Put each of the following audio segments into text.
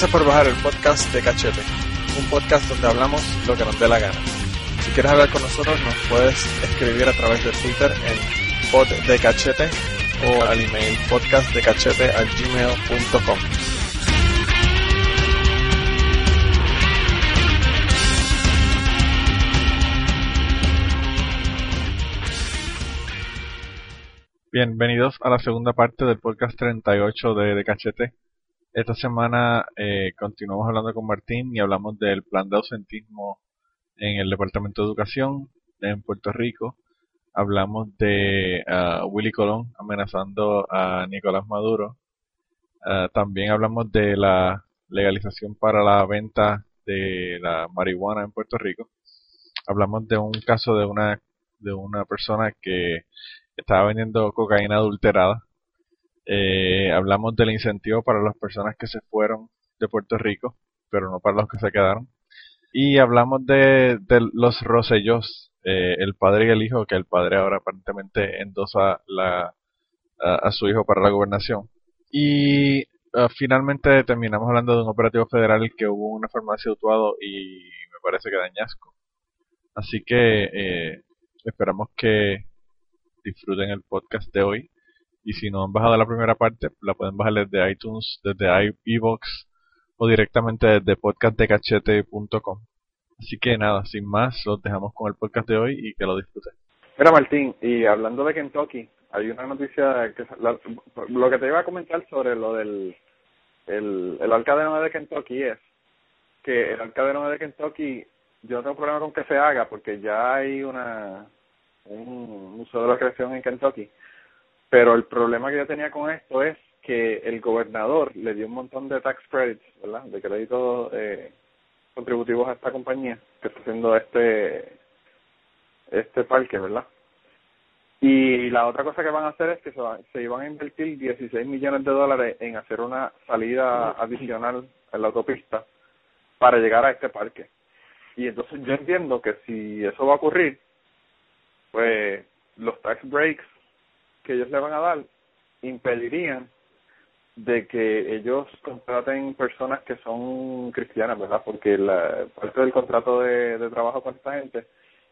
Gracias por bajar el podcast de Cachete, un podcast donde hablamos lo que nos dé la gana. Si quieres hablar con nosotros, nos puedes escribir a través de Twitter en pod de cachete o al email podcastdecachete@gmail.com. Bienvenidos a la segunda parte del podcast 38 de, de Cachete. Esta semana eh, continuamos hablando con Martín y hablamos del plan de ausentismo en el Departamento de Educación en Puerto Rico. Hablamos de uh, Willy Colón amenazando a Nicolás Maduro. Uh, también hablamos de la legalización para la venta de la marihuana en Puerto Rico. Hablamos de un caso de una de una persona que estaba vendiendo cocaína adulterada eh, hablamos del incentivo para las personas que se fueron de Puerto Rico, pero no para los que se quedaron. Y hablamos de, de los Rosellos, eh, el padre y el hijo, que el padre ahora aparentemente endosa la, a, su hijo para la gobernación. Y uh, finalmente terminamos hablando de un operativo federal que hubo una farmacia Utuado y me parece que dañasco. Así que eh, esperamos que disfruten el podcast de hoy. Y si no han bajado la primera parte, la pueden bajar desde iTunes, desde iVoox o directamente desde podcastdecachete.com. Así que nada, sin más, los dejamos con el podcast de hoy y que lo disfruten. Mira Martín, y hablando de Kentucky, hay una noticia que lo que te iba a comentar sobre lo del el, el alcalde de Kentucky es que el alcalde de Kentucky yo no tengo problema con que se haga porque ya hay una un museo de la creación en Kentucky pero el problema que yo tenía con esto es que el gobernador le dio un montón de tax credits, ¿verdad? De créditos eh, contributivos a esta compañía que está haciendo este este parque, ¿verdad? Y la otra cosa que van a hacer es que se, va, se iban a invertir 16 millones de dólares en hacer una salida adicional en la autopista para llegar a este parque. Y entonces yo entiendo que si eso va a ocurrir, pues los tax breaks que ellos le van a dar impedirían de que ellos contraten personas que son cristianas, ¿verdad? Porque la parte del contrato de, de trabajo con esta gente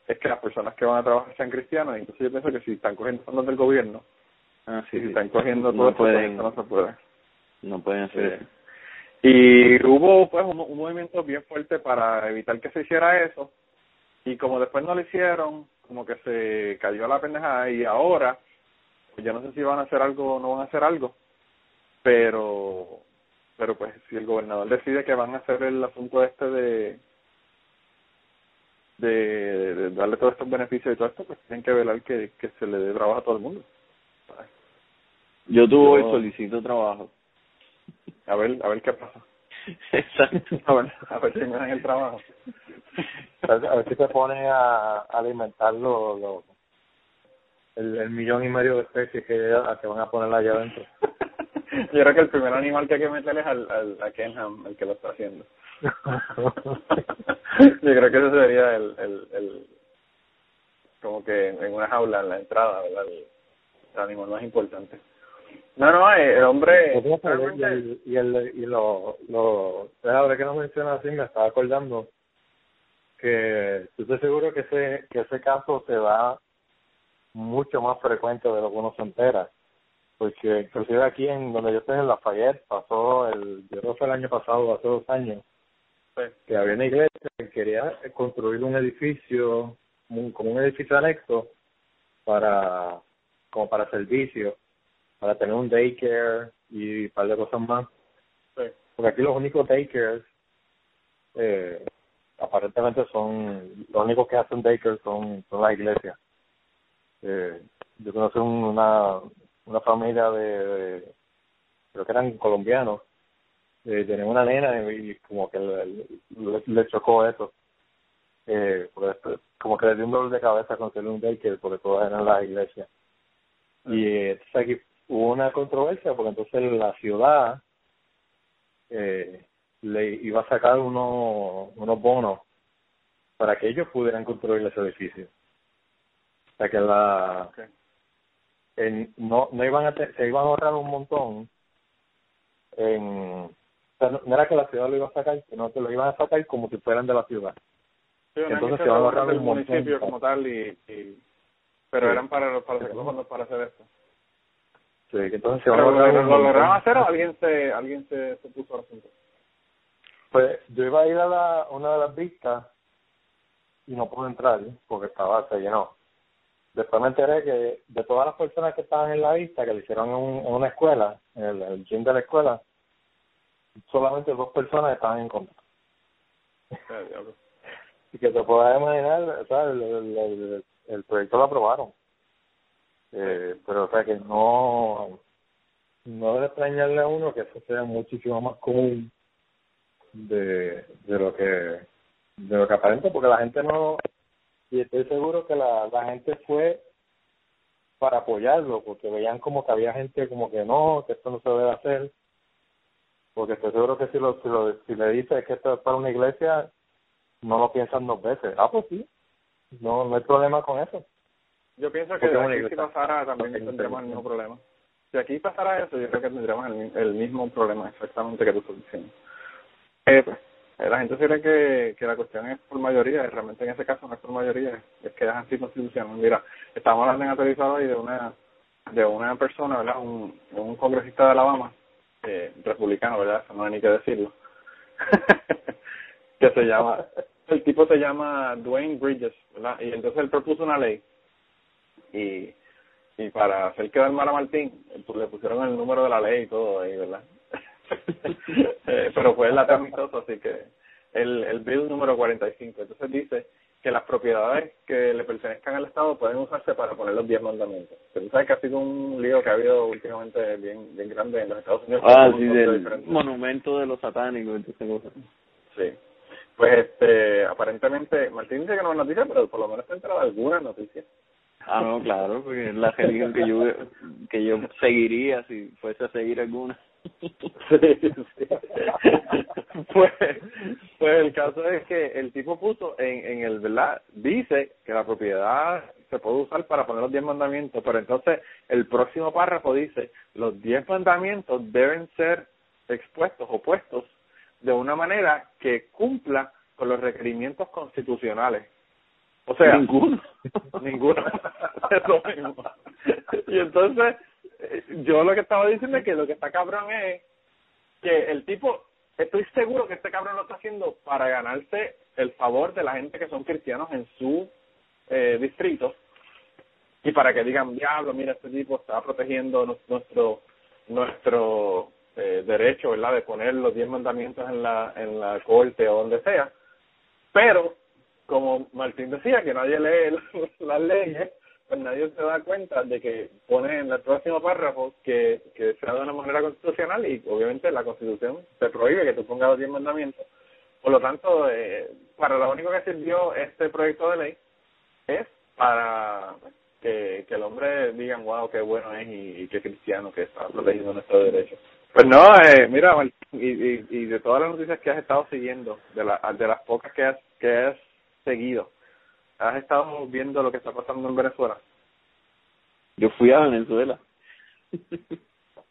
es que las personas que van a trabajar sean cristianas, entonces yo pienso que si están cogiendo fondos del gobierno, ah, sí, si están cogiendo no todo pueden, esto, no se puede. No pueden hacer Sí. Y hubo pues un, un movimiento bien fuerte para evitar que se hiciera eso, y como después no lo hicieron, como que se cayó la pendejada, y ahora yo no sé si van a hacer algo o no van a hacer algo, pero pero pues si el gobernador decide que van a hacer el asunto este de de, de darle todos estos beneficios y todo esto, pues tienen que velar que, que se le dé trabajo a todo el mundo. Yo tuve Yo- y solicito trabajo. A ver, a ver qué pasa. Exacto. A ver, a ver si me dan el trabajo. a ver, si se pone a, a alimentar lo- el, el millón y medio de especies que, que van a poner allá adentro. Yo creo que el primer animal que hay que meterle es al, al, a Kenham, el que lo está haciendo. Yo creo que ese sería el, el, el como que en una jaula en la entrada, ¿verdad? El, el animal más importante. No, no, eh, el hombre y el, y, el, y lo, lo, ahora que no mencionas así, me estaba acordando que estoy seguro que ese, que ese caso se da mucho más frecuente de lo que uno se entera. Porque inclusive aquí en donde yo estoy en Lafayette pasó el, yo creo que fue el año pasado, hace dos años, pues, que había una iglesia que quería construir un edificio un, como un edificio anexo para como para servicio, para tener un daycare y un par de cosas más. Sí. Porque aquí los únicos daycares eh, aparentemente son los únicos que hacen daycare son, son las iglesias. Eh, yo conocí un- una una familia de, creo que eran colombianos. Eh, tenían una nena y como que le, chocó eso. Eh, después- como que le dio un dolor de cabeza conseguir un daycare porque todas eran las iglesias. Y eh, entonces aquí hubo una controversia porque entonces la ciudad eh, le iba a sacar unos unos bonos para que ellos pudieran construir ese edificio o sea que la en, no no iban a te- se iban a ahorrar un montón en o sea, no, no era que la ciudad lo iba a sacar sino que lo iban a sacar como si fueran de la ciudad Sí, Entonces se van a ahorrar un montón. municipio como tal y, y pero Sí. eran para para fondos para hacer esto. sí, entonces se van a Pero ahorrar lo, lograron hacer o alguien se alguien se, se puso al asunto. Pues yo iba a ir a la, una de las vistas y no pude entrar porque estaba, se llenó. Después me enteré que de todas las personas que estaban en la vista, que le hicieron en, un- una escuela, en el, el gym de la escuela, solamente dos personas estaban en contra. Diablo. Y que te puedas imaginar, el, el- el proyecto lo aprobaron. Eh, pero o sea que no, no debe extrañarle a uno que eso sea muchísimo más común de, de lo que de lo que aparenta porque la gente no y estoy seguro que la, la gente fue para apoyarlo porque veían como que había gente como que no que esto no se debe hacer porque estoy seguro que si lo si, lo, si le dices que esto es para una iglesia no lo piensan dos veces ah pues sí no no hay problema con eso Yo pienso que Porque aquí si pasara también es tendremos el mismo problema. Si aquí pasara eso, yo creo que tendremos el, el mismo problema exactamente que tú estás diciendo. Eh, pues, la gente cree que, que la cuestión es por mayoría, y realmente en ese caso no es por mayoría, es que es anticonstitucional. Mira, estamos hablando en hoy de una de una persona, ¿verdad? Un, un congresista de Alabama, eh, republicano, ¿verdad? Eso no hay ni que decirlo. que se llama, el tipo se llama Dwayne Bridges, ¿verdad? Y entonces él propuso una ley y y para hacer quedar mal a Martín eh, pues le pusieron el número de la ley y todo ahí verdad Eh, pero fue el amistoso así que el el bill número 45 entonces dice que las propiedades que le pertenezcan al Estado pueden usarse para poner los 10 mandamientos pero tú sabes que ha sido un lío que ha habido últimamente bien bien grande en los Estados Unidos Ah, sí, de del diferentes- monumento de los satánicos, entonces. Sí. Pues este, aparentemente, Martín dice que no es noticia, pero por lo menos está enterado de algunas noticias. Ah, no, claro, porque es la religión que yo que yo seguiría si fuese a seguir alguna. Sí, sí. pues, pues el caso es que el tipo puso en, en el, ¿verdad? Dice que la propiedad se puede usar para poner los 10 mandamientos, pero entonces el próximo párrafo dice, los 10 mandamientos deben ser expuestos o puestos de una manera que cumpla con los requerimientos constitucionales. O sea, Ninguno. Ninguno. Es lo mismo. Y entonces, yo lo que estaba diciendo es que lo que está cabrón es que el tipo, estoy seguro que este cabrón lo está haciendo para ganarse el favor de la gente que son cristianos en su eh, distrito y para que digan, diablo, mira, este tipo está protegiendo nu- nuestro nuestro eh, derecho, ¿verdad?, de poner los diez mandamientos en la en la corte o donde sea, pero como Martín decía, que nadie lee las leyes, pues nadie se da cuenta de que pone en el próximo párrafo que, que sea de una manera constitucional y obviamente la constitución te prohíbe que tú pongas los diez mandamientos. Por lo tanto, eh, para lo único que sirvió este proyecto de ley es para que, que el hombre diga, wow, qué bueno es y, y qué cristiano que está protegiendo nuestros derechos. Pues no, eh, mira, y, y, y de todas las noticias que has estado siguiendo, de, la, de las pocas que has, que has seguido, ¿has estado viendo lo que está pasando en Venezuela? Yo fui a Venezuela.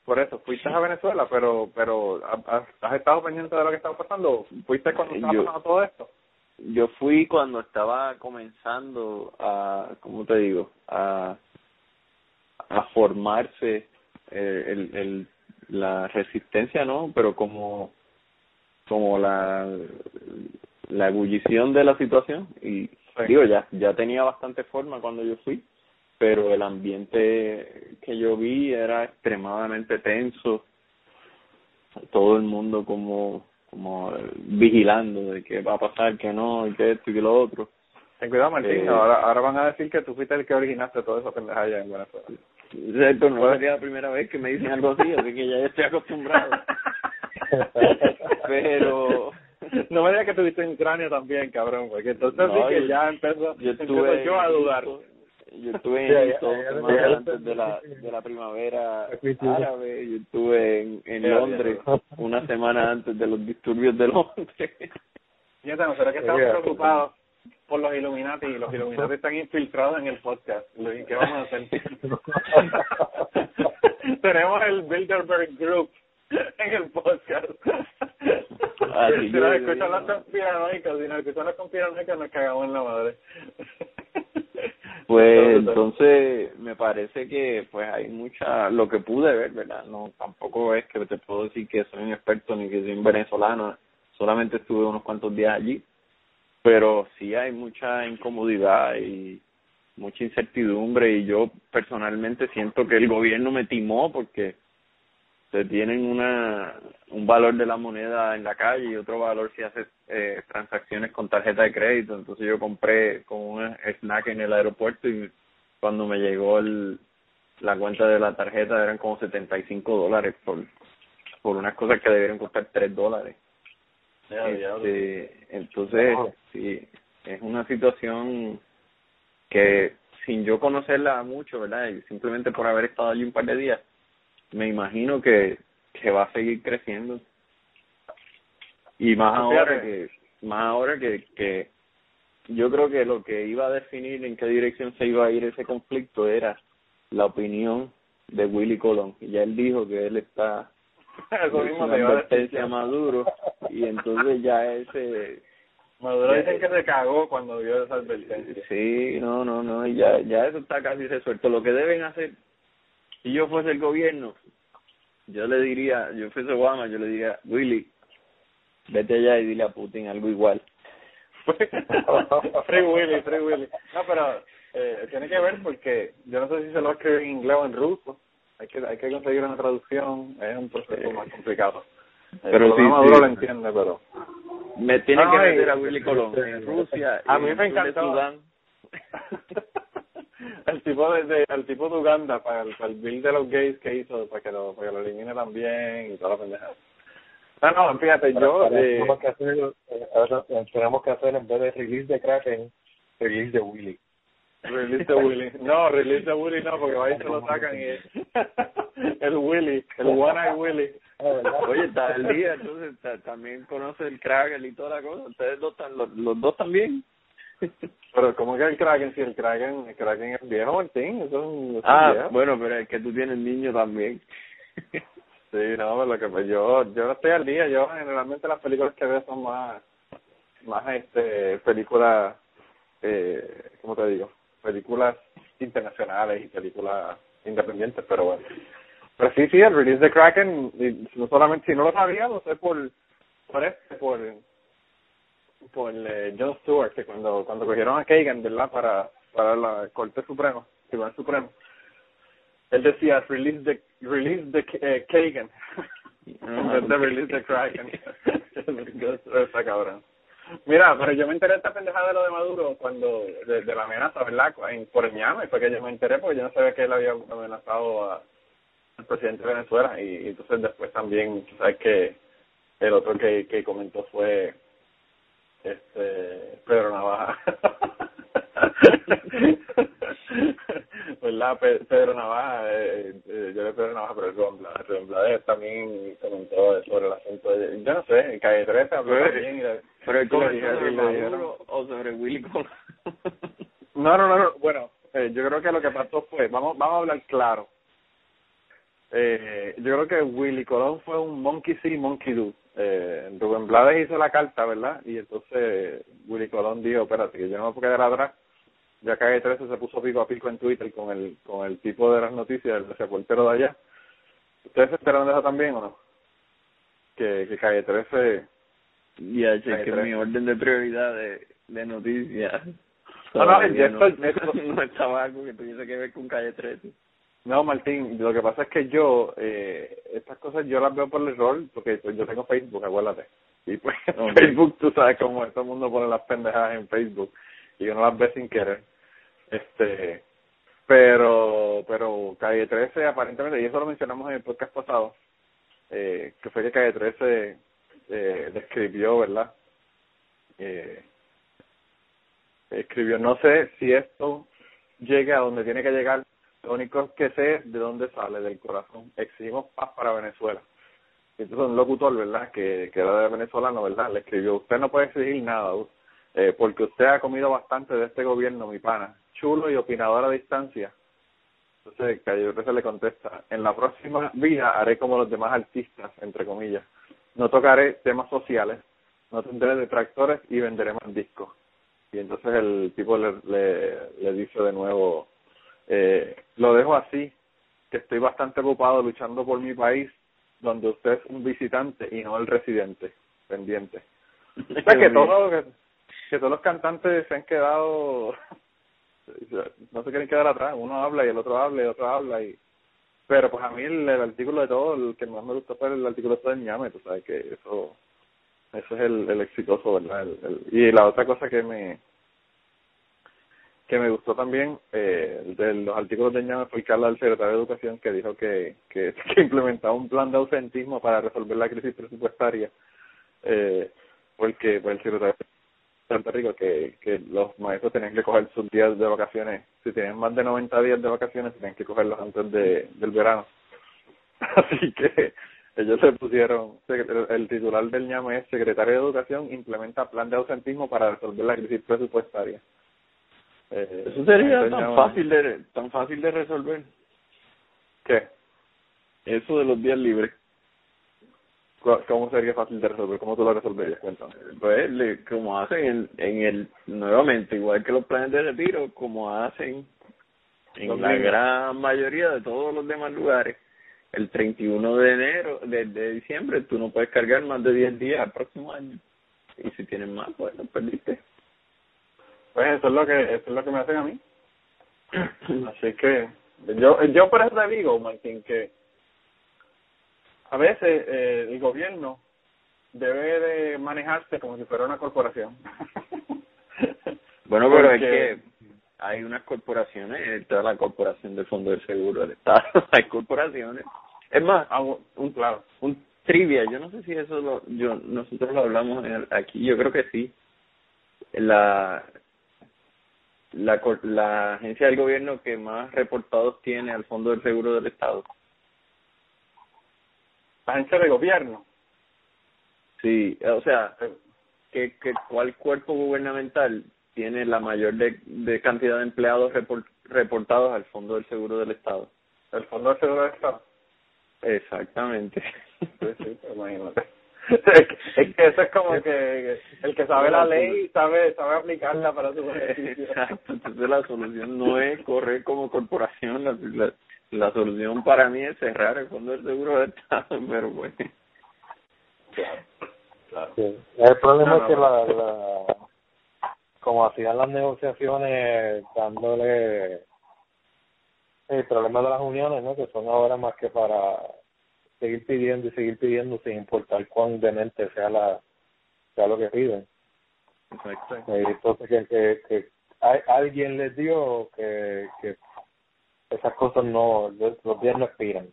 Por eso, fuiste a Venezuela, pero pero ¿has, has estado pendiente de lo que estaba pasando? ¿Fuiste cuando estaba Yo- pasando todo esto? Yo fui cuando estaba comenzando a, ¿cómo te digo? A, a formarse eh, el, el, la resistencia, ¿no? Pero como, como la, la ebullición de la situación y digo, ya, ya tenía bastante forma cuando yo fui, pero el ambiente que yo vi era extremadamente tenso, todo el mundo como como vigilando de qué va a pasar, qué no, y qué esto y qué lo otro. Ten cuidado, Martín, Eh, ahora, ahora van a decir que tú fuiste el que originaste todo eso pendejada en Venezuela. Exacto, no sería la primera vez que me dicen algo así, así que ya estoy acostumbrado. Pero No me digas que tuviste en Ucrania también, cabrón, porque entonces No, sí que yo- ya empezó, yo estuve yo a dudar. Yo estuve en Egipto antes de la de la primavera árabe yo estuve en, en Londres una semana antes de los disturbios de Londres Fíjate, nosotros que estamos preocupados por los Illuminati y los Illuminati están infiltrados en el podcast. ¿Qué vamos a hacer? Tenemos el Bilderberg Group en el podcast. Así si nos escuchan los conspiranoicos, si nos escuchan los conspiranoicos nos cagamos en la madre. Pues entonces me parece que pues hay mucha lo que pude ver, ¿verdad? No tampoco es que te puedo decir que soy un experto ni que soy un venezolano, solamente estuve unos cuantos días allí, pero sí hay mucha incomodidad y mucha incertidumbre y yo personalmente siento que el gobierno me timó porque se tienen una un valor de la moneda en la calle y otro valor si haces eh, transacciones con tarjeta de crédito. Entonces yo compré con un snack en el aeropuerto y cuando me llegó el la cuenta de la tarjeta eran como 75 dólares por por unas cosas que debieron costar 3 dólares. Este, entonces sí es una situación que sin yo conocerla mucho verdad y simplemente por haber estado allí un par de días me imagino que que va a seguir creciendo. Y más ahora que más ahora que que yo creo que lo que iba a definir en qué dirección se iba a ir ese conflicto era la opinión de Willy Colón. Y ya él dijo que él está Eso mismo una advertencia a Maduro. Y entonces ya ese Maduro Ya, dicen que se cagó cuando vio esa advertencia. sí no no no y ya ya eso está casi resuelto. Lo que deben hacer si yo fuese el gobierno yo le diría yo fuese Obama yo le diría Willy vete allá y dile a Putin algo igual Free Willy, Free Willy. No, pero eh, tiene que ver porque yo no sé si se lo va a escribir en inglés o en ruso. Hay que hay que conseguir una traducción, es un proceso más complicado. Pero lo sí, Maduro sí. lo entiende, pero me tiene No, que meter a Willy Colón en Rusia A mí en me el encantó. Sudán el tipo de, de- el tipo de Uganda para el, para el bill de los gays que hizo para que lo para que lo elimine también y toda la pendejada. No, no, fíjate, yo Ahora eh, tenemos que hacer, eh, ahora tenemos que hacer en vez de release de Kraken, release de Willy. Release de Willy. No, release de Willy no, porque ahí se lo sacan y el Willy, el One Eye Willy. Oye, está el día, entonces ta- también conoce el Kraken y toda la cosa. Ustedes dos, están, los, los dos también. Pero ¿cómo que el Kraken? Si el Kraken, el Kraken es viejo, Martín, eso es un, eso es ah, viejo. bueno, pero es que tú tienes niño también. Sí, no, pero lo que pues yo, yo no estoy al día, yo generalmente las películas que veo son más, más este, películas, eh, ¿cómo te digo? Películas internacionales y películas independientes, pero bueno. Pero sí, sí, el release de Kraken, y no solamente, si no lo sabía, lo sé por, por este, por, por eh, John Stewart, que cuando, cuando cogieron a Kagan, ¿verdad? Para, para la Corte Suprema, Tribunal Supremo, él decía release the release the eh, Kagan. En vez de release the Kraken. Está cabrón. Mira pero yo me enteré de esta pendejada de lo de Maduro cuando de, de la amenaza verdad en, por el ñame fue que yo me enteré porque yo no sabía que él había amenazado a, al presidente de Venezuela y, y entonces después también sabes que el otro que que comentó fue este Pedro Navaja ¿verdad? Pe- Pedro Navaja, eh, eh, yo le Pedro Navaja, pero el Rubén Rubén Blades también comentó sobre el asunto de, yo no sé, en Calle 13 habló Pero- también y le- Pero sobre Maduro o sobre Willy Colón. No, no, no, no, bueno, eh, yo creo que lo que pasó fue, vamos vamos a hablar claro, eh, yo creo que Willy Colón fue un monkey see, monkey do. Eh, Rubén Blades hizo la carta, ¿verdad? Y entonces Willy Colón dijo, espérate, que yo no me puedo quedar atrás. Ya Calle 13 se puso pico a pico en Twitter con el con el tipo de las noticias, el reportero de allá. ¿Ustedes se enteraron de eso también o no? Que, que Calle 13... Ya, Calle que 13. mi orden de prioridad de, de noticias. No, no, no, no estaba algo que tuviese que ver con calle 13. No, Martín, lo que pasa es que yo, eh, estas cosas yo las veo por el error, porque pues, yo tengo Facebook, acuérdate. Y pues. Facebook, tú sabes cómo todo el mundo pone las pendejadas en Facebook y uno las ve sin querer. Este, pero, pero Calle 13 aparentemente, y eso lo mencionamos en el podcast pasado, eh, que fue que Calle 13 eh, describió, ¿verdad? Eh, escribió, no sé si esto llegue a donde tiene que llegar, lo único que sé de dónde sale, del corazón. Exigimos paz para Venezuela. Entonces un locutor, ¿verdad? Que, que era de venezolano, ¿verdad? Le escribió, usted no puede exigir nada, eh, porque usted ha comido bastante de este gobierno, mi pana. Chulo y opinador a distancia. Entonces 13 le contesta, en la próxima vida haré como los demás artistas, entre comillas. No tocaré temas sociales, no tendré detractores y venderé más discos. Y entonces el tipo le, le, le dice de nuevo, eh, lo dejo así, que estoy bastante ocupado luchando por mi país, donde usted es un visitante y no el residente, pendiente. O sea, que, todo, que, que todos los cantantes se han quedado, no se quieren quedar atrás, uno habla y el otro habla y el otro habla y pero pues a mí el, el artículo de todo, el que más me gustó fue el artículo este del ñame, tú sabes que eso eso es el, el exitoso, ¿verdad? El, el- y la otra cosa que me que me gustó también eh, de los artículos de ñame fue habla del secretario de Educación que dijo que, que, que implementaba un plan de ausentismo para resolver la crisis presupuestaria eh, porque pues, el secretario de Puerto Rico que, que los maestros tenían que coger sus días de vacaciones, si tienen más de 90 días de vacaciones, tenían que cogerlos antes de, del verano. Así que ellos se pusieron, el titular del ñame es Secretario de Educación implementa plan de ausentismo para resolver la crisis presupuestaria. Eh, Eso sería tan fácil de tan fácil de resolver. ¿Qué? Eso de los días libres. ¿Cu- ¿Cómo sería fácil de resolver? ¿Cómo tú lo resolverías? Cuéntame. Pues, le- como hacen en, en el, nuevamente, igual que los planes de retiro, como hacen en Los la gran mayoría de todos los demás lugares, el 31 de enero, de, de diciembre, tú no puedes cargar más de 10 días al próximo año. Y si tienes más, bueno, perdiste. Pues eso es lo que eso es lo que me hacen a mí. Así que yo yo por eso te digo, Martín, que a veces eh, el gobierno debe de manejarse como si fuera una corporación. Bueno, pero es que hay unas corporaciones, está la corporación del Fondo del Seguro del Estado, hay corporaciones. Es más, Ah, bu- un, claro. un trivia, yo no sé si eso lo, yo nosotros lo hablamos aquí, yo creo que sí. La la la agencia del gobierno que más reportados tiene al Fondo del Seguro del Estado. La agencia de gobierno. Sí, o sea, que, que cuál cuerpo gubernamental tiene la mayor de, de cantidad de empleados report- reportados al Fondo del Seguro del Estado. El Fondo de Seguro del Estado. Exactamente. Sí, sí, pues imagínate. Es que, es que eso es como que el que sabe la ley sabe sabe aplicarla para su beneficio. Exacto, entonces la solución no es correr como corporación, la, la, la solución para mí es cerrar el Fondo del Seguro del Estado, pero bueno. Sí. El problema No, es que no, la, la, como hacían las negociaciones dándole el problema de las uniones, ¿no? Que son ahora más que para seguir pidiendo y seguir pidiendo sin importar cuán demente sea la sea lo que piden. Exacto. Eh, Entonces que, que, que hay- alguien les dio que, que esas cosas no, los días no expiran.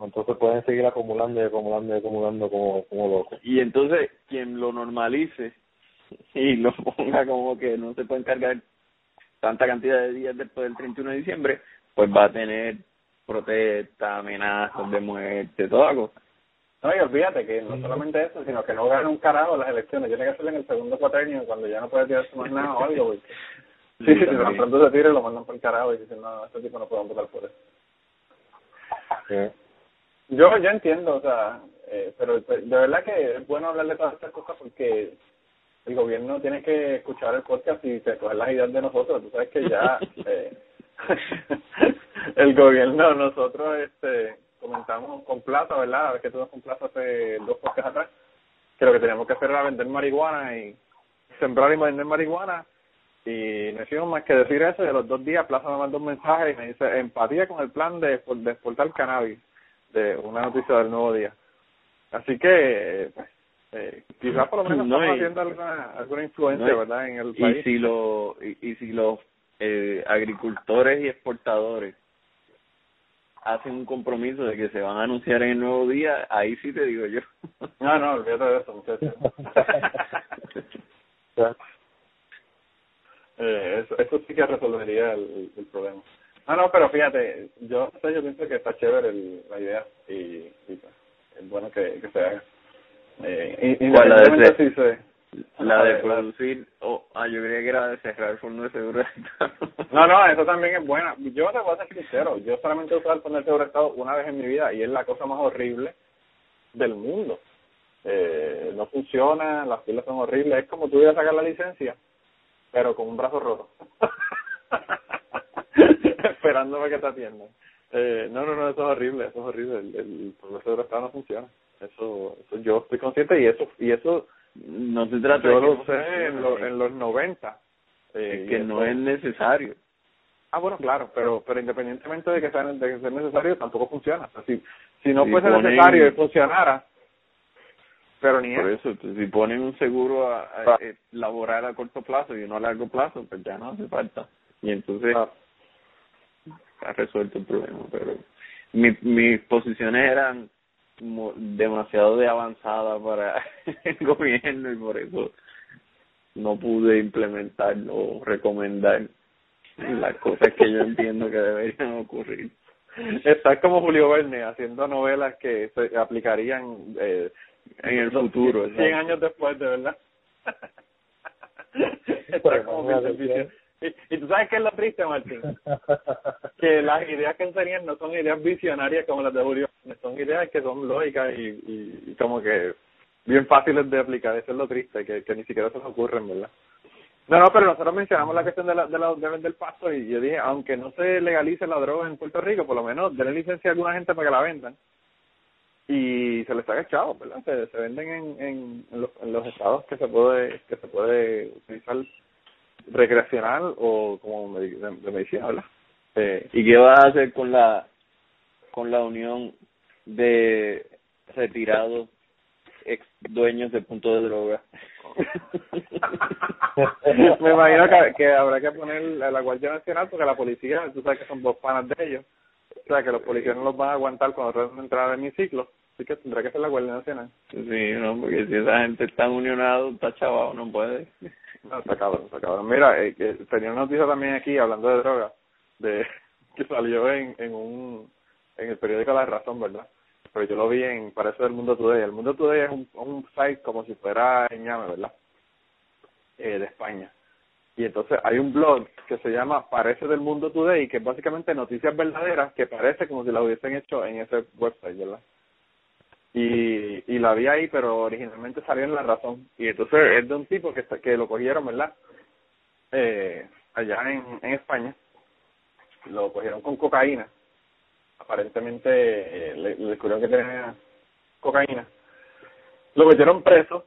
Entonces pueden seguir acumulando y acumulando y acumulando como, como locos. Y entonces quien lo normalice y lo ponga como que no se pueden cargar tanta cantidad de días después del 31 de diciembre, pues va a tener protestas, amenazas de muerte, toda cosa. No, y olvídate que no solamente eso, sino que no gana un carajo las elecciones. Tiene que ser en el segundo cuatrenio cuando ya no puede tirarse más nada o algo. porque- Sí, Sí, si tan pronto se tire lo mandan por el carajo y dicen, no, este tipo no puede votar por eso. Yo, yo entiendo, o sea, eh, pero de verdad que es bueno hablar de todas estas cosas porque el gobierno tiene que escuchar el podcast y recoger las ideas de nosotros. Tú sabes que ya eh, el gobierno, nosotros este comentamos con Plaza, ¿verdad? A ver que tuvimos con Plaza hace dos podcasts atrás, que lo que teníamos que hacer era vender marihuana y sembrar y vender marihuana Y no hicimos más que decir eso y a los dos días Plaza me mandó un mensaje y me dice empatía con el plan de, de exportar cannabis de una noticia del nuevo día. Así que, pues, eh, quizás por lo menos No, estamos y- haciendo alguna, alguna influencia, no, y- ¿verdad?, en el y país. si lo y, y si los eh, agricultores y exportadores hacen un compromiso de que se van a anunciar en el nuevo día ahí sí te digo yo No, no, olvídate de eso, muchachos. eh, eso, eso sí que resolvería el, problema. No, no, pero fíjate, yo no sé, yo pienso que está chévere el, la idea y, y pues, es bueno que, que se haga. Eh, y- ¿Cuál, la de si se- la de la- producir oh, ah yo creía que era de cerrar el fondo de seguridad No, no, eso también es buena. Yo te voy a ser sincero, yo solamente he usado el fondo de seguro estado una vez en mi vida y es la cosa más horrible del mundo. Eh, no funciona, las filas son horribles, es como tú ibas a sacar la licencia, pero con un brazo roto. Esperándome que te atiendan. Eh, no, no, no, eso es horrible, eso es horrible, el, el fondo de seguro estado no funciona. Eso, eso yo estoy consciente y eso, y eso no se trata yo de lo no sé en, funcione, lo- en los 90. Eh, es que no es necesario Ah, bueno, claro, pero pero independientemente de que sea, de que sea necesario, tampoco funciona. O sea, si, si no Si fuese ponen- necesario y funcionara, pero ni por eso. eso si ponen un seguro a, a- eh, laboral a corto plazo y uno a largo plazo pues ya no hace falta y entonces Ah, ha resuelto el problema pero mi, mis posiciones eran demasiado de avanzada para el gobierno y por eso no pude implementar o recomendar las cosas que yo entiendo que deberían ocurrir Estás como Julio Verne haciendo novelas que se aplicarían eh, en el futuro 100 exacto. años después, de verdad. Pero como Vision. Y, y tú sabes qué es lo triste, Martín, que las ideas que enseñan no son ideas visionarias como las de Julio, son ideas que son lógicas y, y, y como que bien fáciles de aplicar, eso es lo triste, que, que ni siquiera se nos ocurren, ¿verdad? No, no, pero nosotros mencionamos la cuestión de la, de la de vender pasto y yo dije, aunque no se legalice la droga en Puerto Rico, por lo menos denle licencia a alguna gente para que la vendan y se les haga chavo, ¿verdad? Se, se venden en, en, en los, en los estados que se puede que se puede utilizar recreacional o como de, de medicina, ¿verdad? Eh, ¿Y qué vas a hacer con la con la unión de retirados ex dueños de punto de droga? Me imagino que, que habrá que poner a la Guardia Nacional porque la policía, tú sabes que son dos panas de ellos, o sea que los policías no los van a aguantar cuando tratan de entrar en mi ciclo, así que tendrá que ser la Guardia Nacional. Sí, no, porque si esa gente está unionada, está chavado, no puede. No, está cabrón, está cabrón. Mira, eh, que tenía una noticia también aquí hablando de droga, de que salió en, en un en el periódico La Razón, ¿verdad? Pero yo lo vi en Parece del Mundo Today. El Mundo Today es un, un site como si fuera ñame, ¿verdad? Eh, de España. Y entonces hay un blog que se llama Parece del Mundo Today, que es básicamente noticias verdaderas que parece como si las hubiesen hecho en ese website, ¿verdad? Y, y la vi ahí, pero originalmente salió en La Razón. Y entonces es de un tipo que, que lo cogieron, ¿verdad? Eh, allá en, España. Lo cogieron con cocaína. Aparentemente eh, le, le descubrieron que tenía cocaína. Lo metieron preso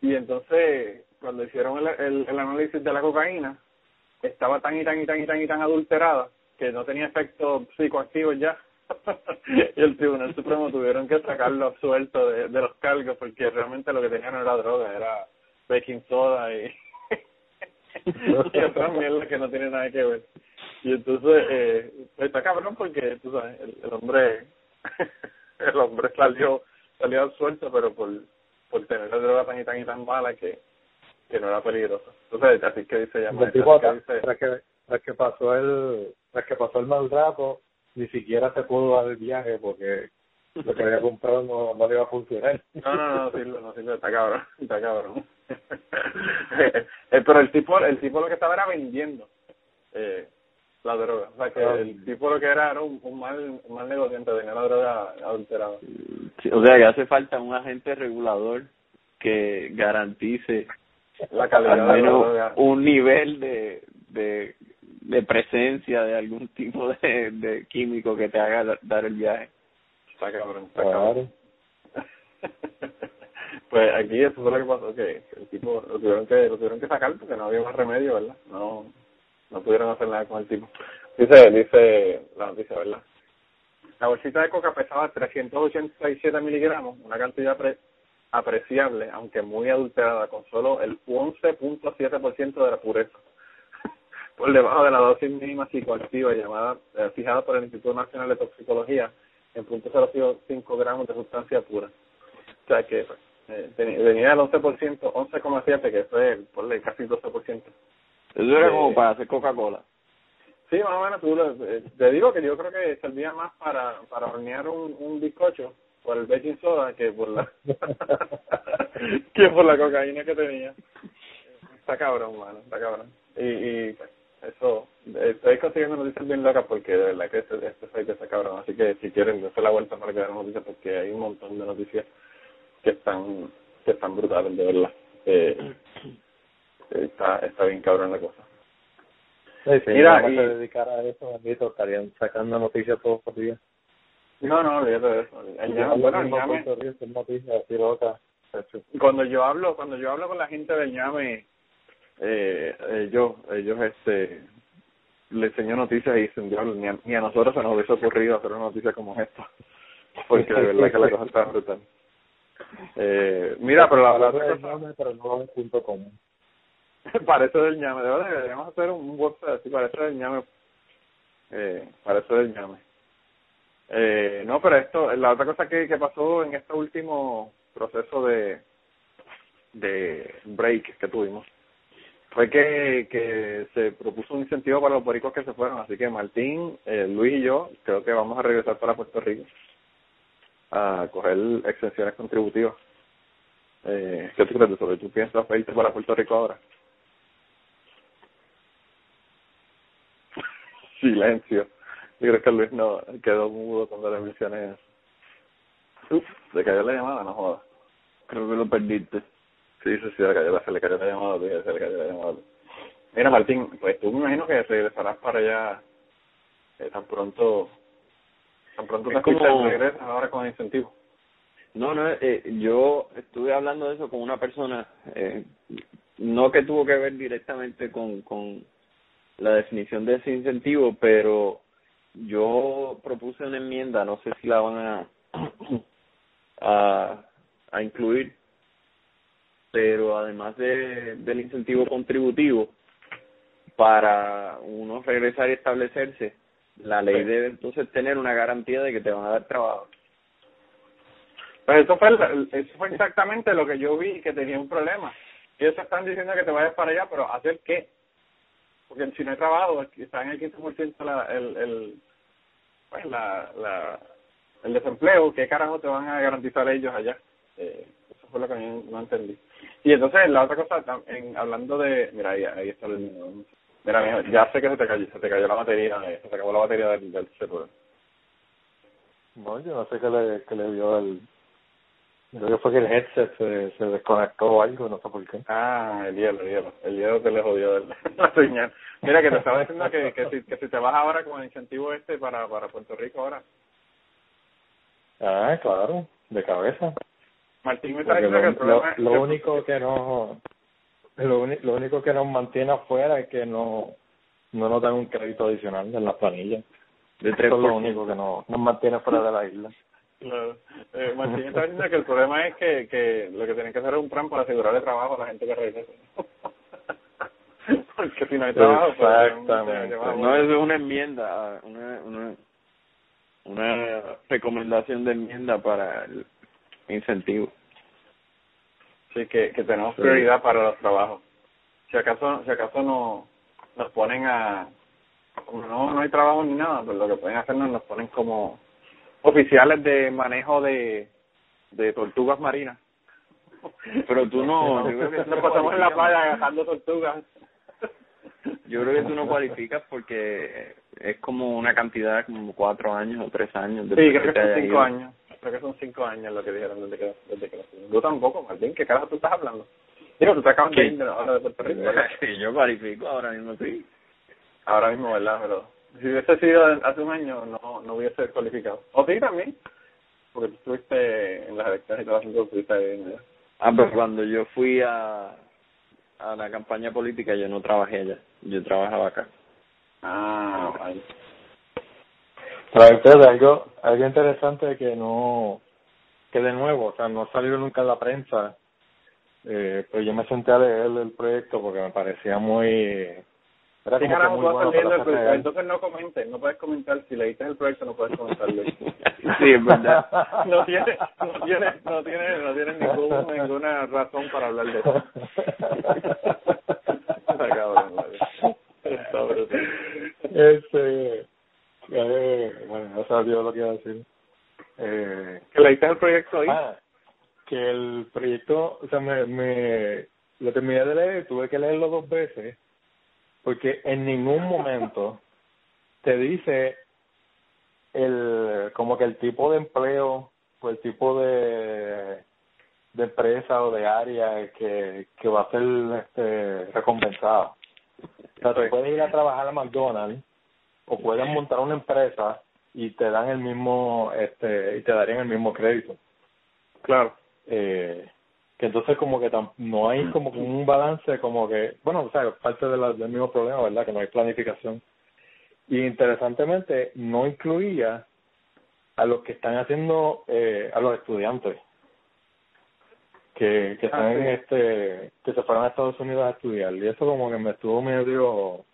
y entonces cuando hicieron el, el, el análisis de la cocaína estaba tan y tan y tan y tan y tan adulterada que no tenía efectos psicoactivos ya y el Tribunal Supremo tuvieron que sacarlo absuelto de, de los cargos porque realmente lo que tenía no era droga, era baking soda y, y otras mierdas que no tienen nada que ver. Y entonces, eh, está cabrón porque, tú sabes, el, el hombre, el hombre salió, salió absuelto, pero por, por tener la droga tan y tan y tan mala que, que no era peligrosa. Entonces, así que tipo así que dice, tras que, tras que pasó el tras que pasó el maltrato ni siquiera se pudo dar el viaje porque lo que había comprado no, no le iba a funcionar No, no, no, sirve, no sirve, está cabrón, está cabrón. Eh, pero el tipo, el tipo lo que estaba era vendiendo eh, la droga. O sea, que el tipo lo que era era un, un mal un mal negociante, tenía la droga adulterada. Sí, o sea, que hace falta un agente regulador que garantice La calidad al de la menos droga. un nivel de, de, de presencia de algún tipo de, de químico que te haga da- dar el viaje. Está cabrón, está cabrón. pues aquí eso fue lo que pasó, que el tipo lo tuvieron que, lo tuvieron que sacar porque no había más remedio, ¿verdad? No, no pudieron hacer nada con el tipo. Dice, dice la noticia, ¿verdad? La bolsita de coca pesaba 387 miligramos, una cantidad pre apreciable, aunque muy adulterada, con solo el 11.7% de la pureza, por debajo de la dosis mínima psicoactiva llamada eh, fijada por el Instituto Nacional de Toxicología en .05 gramos de sustancia pura. O sea que eh, venía el 11%, 11,7 que fue por casi 12%. Eso era como para hacer Coca-Cola. Sí, más o menos, tú eh, te digo que yo creo que servía más para, para hornear un, un bizcocho por el baking soda que por la que por la cocaína que tenía. Está cabrón, mano, está cabrón. Y, y pues, eso, estoy consiguiendo noticias bien locas porque de verdad que este, este site está cabrón. Así que si quieren, dense la vuelta para que vean noticias porque hay un montón de noticias que están que están brutales, de verdad. Eh, está, está bien cabrón la cosa. Sí, Mira, y... se dedicara a eso, bendito, estarían sacando noticias todos los días. No, no, olvídate de eso. El llame, bueno, el llame, cuando yo hablo, cuando yo hablo con la gente del llame, eh, ellos, ellos este, le enseño noticias y dicen, Dios, ni a, ni a nosotros se nos hubiese ocurrido hacer una noticia como esta, porque de verdad que la cosa está brutal. Eh, mira, pero la, la otra cosa... Pero no punto común. parece del llame, de verdad deberíamos hacer un website así, parece del llame, eh, parece del llame. Eh, no, pero esto, la otra cosa que, que pasó en este último proceso de, de break que tuvimos fue que, que se propuso un incentivo para los boricos que se fueron, así que Martín, eh, Luis y yo creo que vamos a regresar para Puerto Rico a coger exenciones contributivas. Eh, ¿Qué tú crees de eso? ¿Tú piensas irte para Puerto Rico ahora? Silencio. Yo creo que Luis no quedó mudo cuando le mencioné eso. Uf, le cayó la llamada, no jodas. Creo que lo perdiste. Sí, sí, sí, se le cayó la, se le cayó la llamada, se le cayó la llamada. Mira, Martín, pues tú me imagino que regresarás para allá eh, tan pronto, tan pronto te como... regresas ahora con incentivo. No, no, eh, yo estuve hablando de eso con una persona, eh, no que tuvo que ver directamente con, con la definición de ese incentivo, pero yo propuse una enmienda, no sé si la van a, a, a incluir, pero además de, del incentivo contributivo, para uno regresar y establecerse, la ley debe entonces tener una garantía de que te van a dar trabajo. Pues eso fue, eso fue exactamente lo que yo vi que tenía un problema. Ellos están diciendo que te vayas para allá, pero ¿hacer qué? Porque si no hay trabajo, está en el 15% la, el, el, pues la, la, el desempleo, ¿qué carajo te van a garantizar ellos allá? Eh, eso fue lo que no entendí. Y entonces la otra cosa, en, hablando de, mira, ahí, ahí está el Mira, mijo, ya sé que se te cayó, se te cayó la batería, eh, se te acabó la batería del, del celular. No, yo no sé qué le, qué le dio el... Creo que fue que el headset se, se desconectó o algo, no sé por qué. Ah, el hielo, el hielo. El hielo te le jodió la señal. Mira, que te estaba diciendo que, que, si, que si te vas ahora con el incentivo este para, para Puerto Rico ahora. Ah, claro, de cabeza. Martín me está diciendo que el problema lo, lo único que no lo, lo único que nos mantiene afuera es que no no nos dan un crédito adicional en las planillas. De Eso es lo único que no, nos mantiene fuera de la isla. Claro. Eh, Martín está diciendo que el problema es que, que lo que tienen que hacer es un plan para asegurarle trabajo a la gente que regresa. Porque si no hay trabajo, pues, Exactamente. no, es una enmienda, una, una, una recomendación de enmienda para el incentivo. Sí, que, que tenemos prioridad para los trabajos. Si acaso, si acaso no, nos ponen a, como no, no hay trabajo ni nada, pues lo que pueden hacernos nos ponen como oficiales de manejo de, de tortugas marinas. Pero tú no, yo creo que nos pasamos en la playa agarrando tortugas. Yo creo que tú no cualificas porque es como una cantidad, como cuatro años o tres años. Sí, creo que, son cinco años. Creo que son cinco años lo que dijeron desde que, desde que Yo tampoco, Martín, ¿qué carajo tú estás hablando? Digo, tú te acabas de ir ahora de Puerto Rico, Sí, yo cualifico ahora mismo, sí. Ahora mismo, ¿verdad? Pero si hubiese sido hace un año, no, no hubiese cualificado. O sí, también. Porque tú estuviste en las elecciones y todo haciendo estuviste ahí. Ah, pero cuando yo fui a, a la campaña política yo no trabajé allá, yo trabajaba acá. Ah, vale. Pero ustedes, algo, algo interesante que no, que de nuevo, o sea, no ha salido nunca en la prensa, eh, pero yo me senté a leer el proyecto porque me parecía muy, era ¿Qué como que carajo muy tú bueno estás leyendo para el proyecto? Entonces no comentes, no puedes comentar. Si leíste el proyecto no puedes comentarlo. Sí, es verdad. no tiene, no tiene, no tiene, no tiene ningún, ninguna razón para hablar de eso. Está cabrón. Está brutal. este, eh, bueno, no sabía lo que iba a decir. Eh, ¿Que leíste el proyecto hoy? Ah, que el proyecto, o sea, me, me lo terminé de leer, tuve que leerlo dos veces, porque en ningún momento te dice el como que el tipo de empleo o el tipo de de empresa o de área que, que va a ser este recompensado. O sea, tú puedes ir a trabajar a McDonald's o puedes montar una empresa y te dan el mismo este y te darían el mismo crédito. Claro. eh, que entonces como que tam- no hay como que un balance como que bueno o sea parte de la- del mismo problema verdad que no hay planificación. Y interesantemente no incluía a los que están haciendo eh, a los estudiantes que que están Ah, en sí. este que se fueron a Estados Unidos a estudiar. Y eso como que me estuvo medio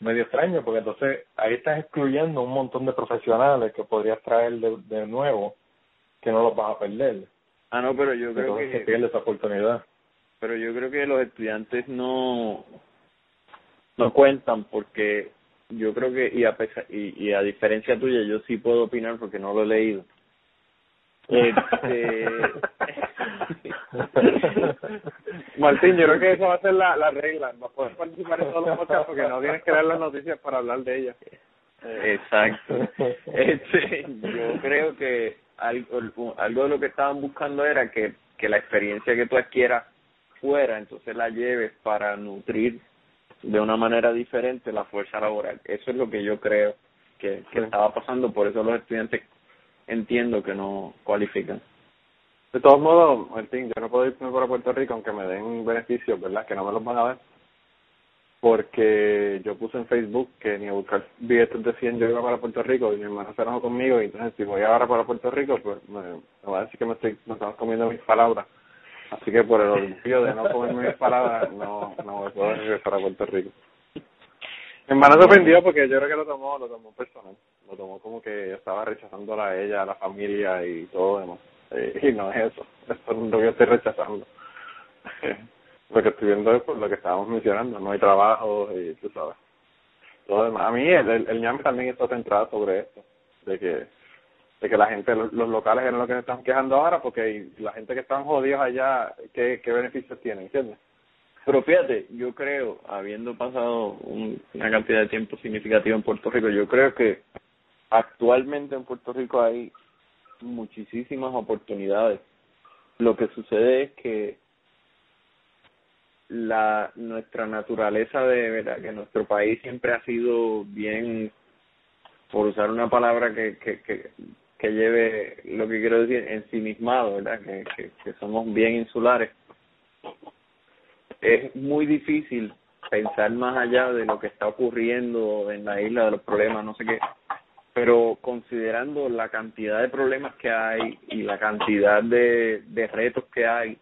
medio extraño porque entonces ahí estás excluyendo un montón de profesionales que podrías traer de, de nuevo que no los vas a perder. Ah, no, pero yo creo entonces se que pierde esa oportunidad. Pero yo creo que los estudiantes no no cuentan porque yo creo que y a pesar, y, y a diferencia tuya yo sí puedo opinar porque no lo he leído. Este Martín, yo creo que eso va a ser la, la regla. No puedes participar en todos los podcasts porque no tienes que dar las noticias para hablar de ellas. exacto este yo creo que algo algo de lo que estaban buscando era que que la experiencia que tú adquieras fuera entonces la lleves para nutrir de una manera diferente la fuerza laboral eso es lo que yo creo que, que estaba pasando por eso los estudiantes entiendo que no cualifican De todos modos, Martín, yo no puedo irme para Puerto Rico aunque me den beneficios, ¿verdad? Que no me los van a dar. Porque yo puse en Facebook que ni a buscar billetes de 100 yo iba para Puerto Rico y mi hermano se enojó conmigo y entonces si voy ahora para Puerto Rico, pues me, me va a decir que me estoy me estamos comiendo mis palabras. Así que por el orgullo de no comerme mis palabras, no, no poder regresar a Puerto Rico. Mi hermano se ofendió porque yo creo que lo tomó, lo tomó personal. Lo tomó como que estaba rechazándola a ella, a la familia y todo demás. Eh, y no es eso. Eso es lo que estoy rechazando. lo que estoy viendo es por lo que estábamos mencionando. No hay trabajo y tú sabes. Todo demás. A mí el, el, el ñame también está centrado sobre esto. De que de que la gente, los, los locales eran lo que se están quejando ahora porque la gente que están jodidos allá, ¿qué, qué beneficios tienen? ¿Entiendes? Pero fíjate, yo creo, habiendo pasado un- una cantidad de tiempo significativa en Puerto Rico, yo creo que actualmente en Puerto Rico hay muchísimas oportunidades. Lo que sucede es que la nuestra naturaleza de verdad que nuestro país siempre ha sido bien por usar una palabra que que que, lleve lo que quiero decir ensimismado verdad que, que que somos bien insulares es muy difícil pensar más allá de lo que está ocurriendo en la isla, de los problemas, no sé qué. Pero considerando la cantidad de problemas que hay y la cantidad de, de retos que hay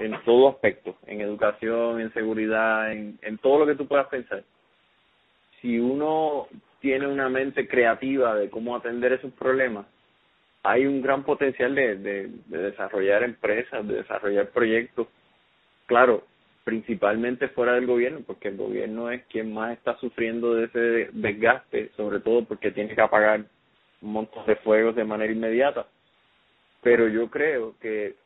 en todo aspecto, en educación, en seguridad, en, en todo lo que tú puedas pensar, si uno tiene una mente creativa de cómo atender esos problemas, hay un gran potencial de, de, de desarrollar empresas, de desarrollar proyectos. Claro, principalmente fuera del gobierno, porque el gobierno es quien más está sufriendo de ese desgaste, sobre todo porque tiene que apagar un montón de fuegos de manera inmediata. Pero yo creo que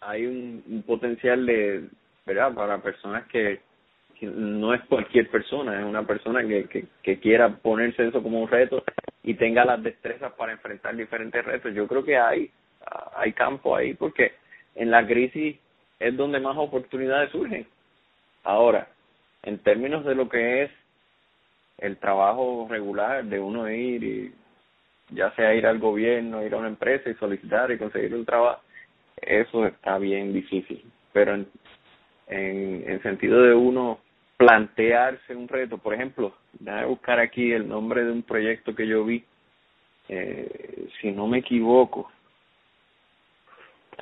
hay un, potencial de, ¿verdad? Para personas que, que no es cualquier persona, es una persona que, que, que quiera ponerse eso como un reto y tenga las destrezas para enfrentar diferentes retos. Yo creo que hay, hay campo ahí porque en la crisis es donde más oportunidades surgen. Ahora, en términos de lo que es el trabajo regular de uno ir y ya sea ir al gobierno, ir a una empresa y solicitar y conseguir un trabajo, eso está bien difícil. Pero en, en, en sentido de uno plantearse un reto, por ejemplo, déjame buscar aquí el nombre de un proyecto que yo vi, eh, si no me equivoco.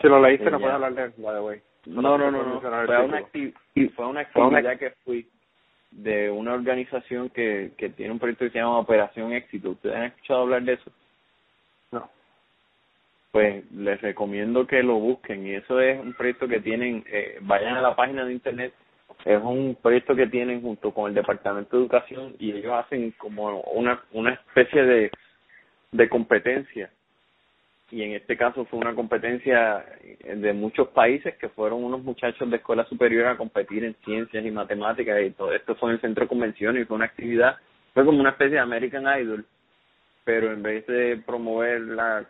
Si lo leíste, no Ya. puedes hablar de él, by the way. No, no, no, no. Fue una, acti- fue una actividad que fui de una organización que, que tiene un proyecto que se llama Operación Éxito. ¿Ustedes han escuchado hablar de eso? No. Pues les recomiendo que lo busquen y eso es un proyecto que tienen, eh, vayan a la página de internet, es un proyecto que tienen junto con el Departamento de Educación y ellos hacen como una, una especie de, de competencia y en este caso fue una competencia de muchos países que fueron unos muchachos de escuela superior a competir en ciencias y matemáticas y todo esto fue en el centro de convenciones y fue una actividad, fue como una especie de American Idol, pero en vez de promover la,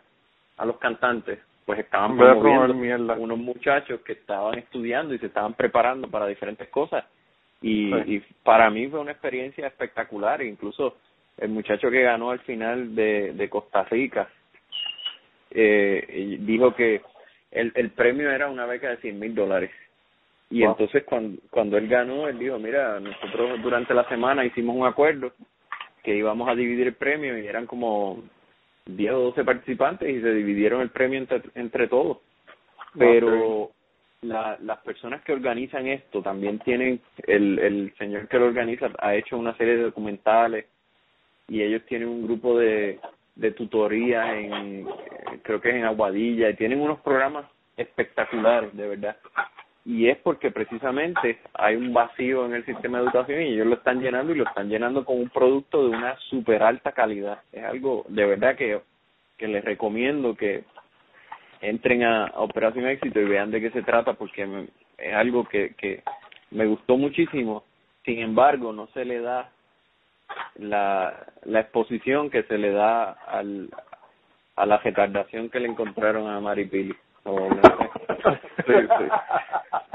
a los cantantes, pues estaban promoviendo mierda. unos muchachos que estaban estudiando y se estaban preparando para diferentes cosas y, Sí. y para mí fue una experiencia espectacular, incluso el muchacho que ganó al final de, de Costa Rica eh, dijo que el, el premio era una beca de 100 mil dólares. Y Wow. entonces cuando, cuando él ganó, él dijo, mira, nosotros durante la semana hicimos un acuerdo que íbamos a dividir el premio y eran como 10 o 12 participantes y se dividieron el premio entre, entre todos. Pero la, las personas que organizan esto también tienen, el, el señor que lo organiza ha hecho una serie de documentales y ellos tienen un grupo de, de tutoría en, eh, creo que es en Aguadilla, y tienen unos programas espectaculares, de verdad. Y es porque precisamente hay un vacío en el sistema de educación y ellos lo están llenando y lo están llenando con un producto de una super alta calidad. Es algo de verdad que, que les recomiendo que entren a, Operación Éxito y vean de qué se trata porque es algo que, que me gustó muchísimo. Sin embargo, no se le da la, la exposición que se le da al, a la retardación que le encontraron a Maripili. O no sé. Sí, sí.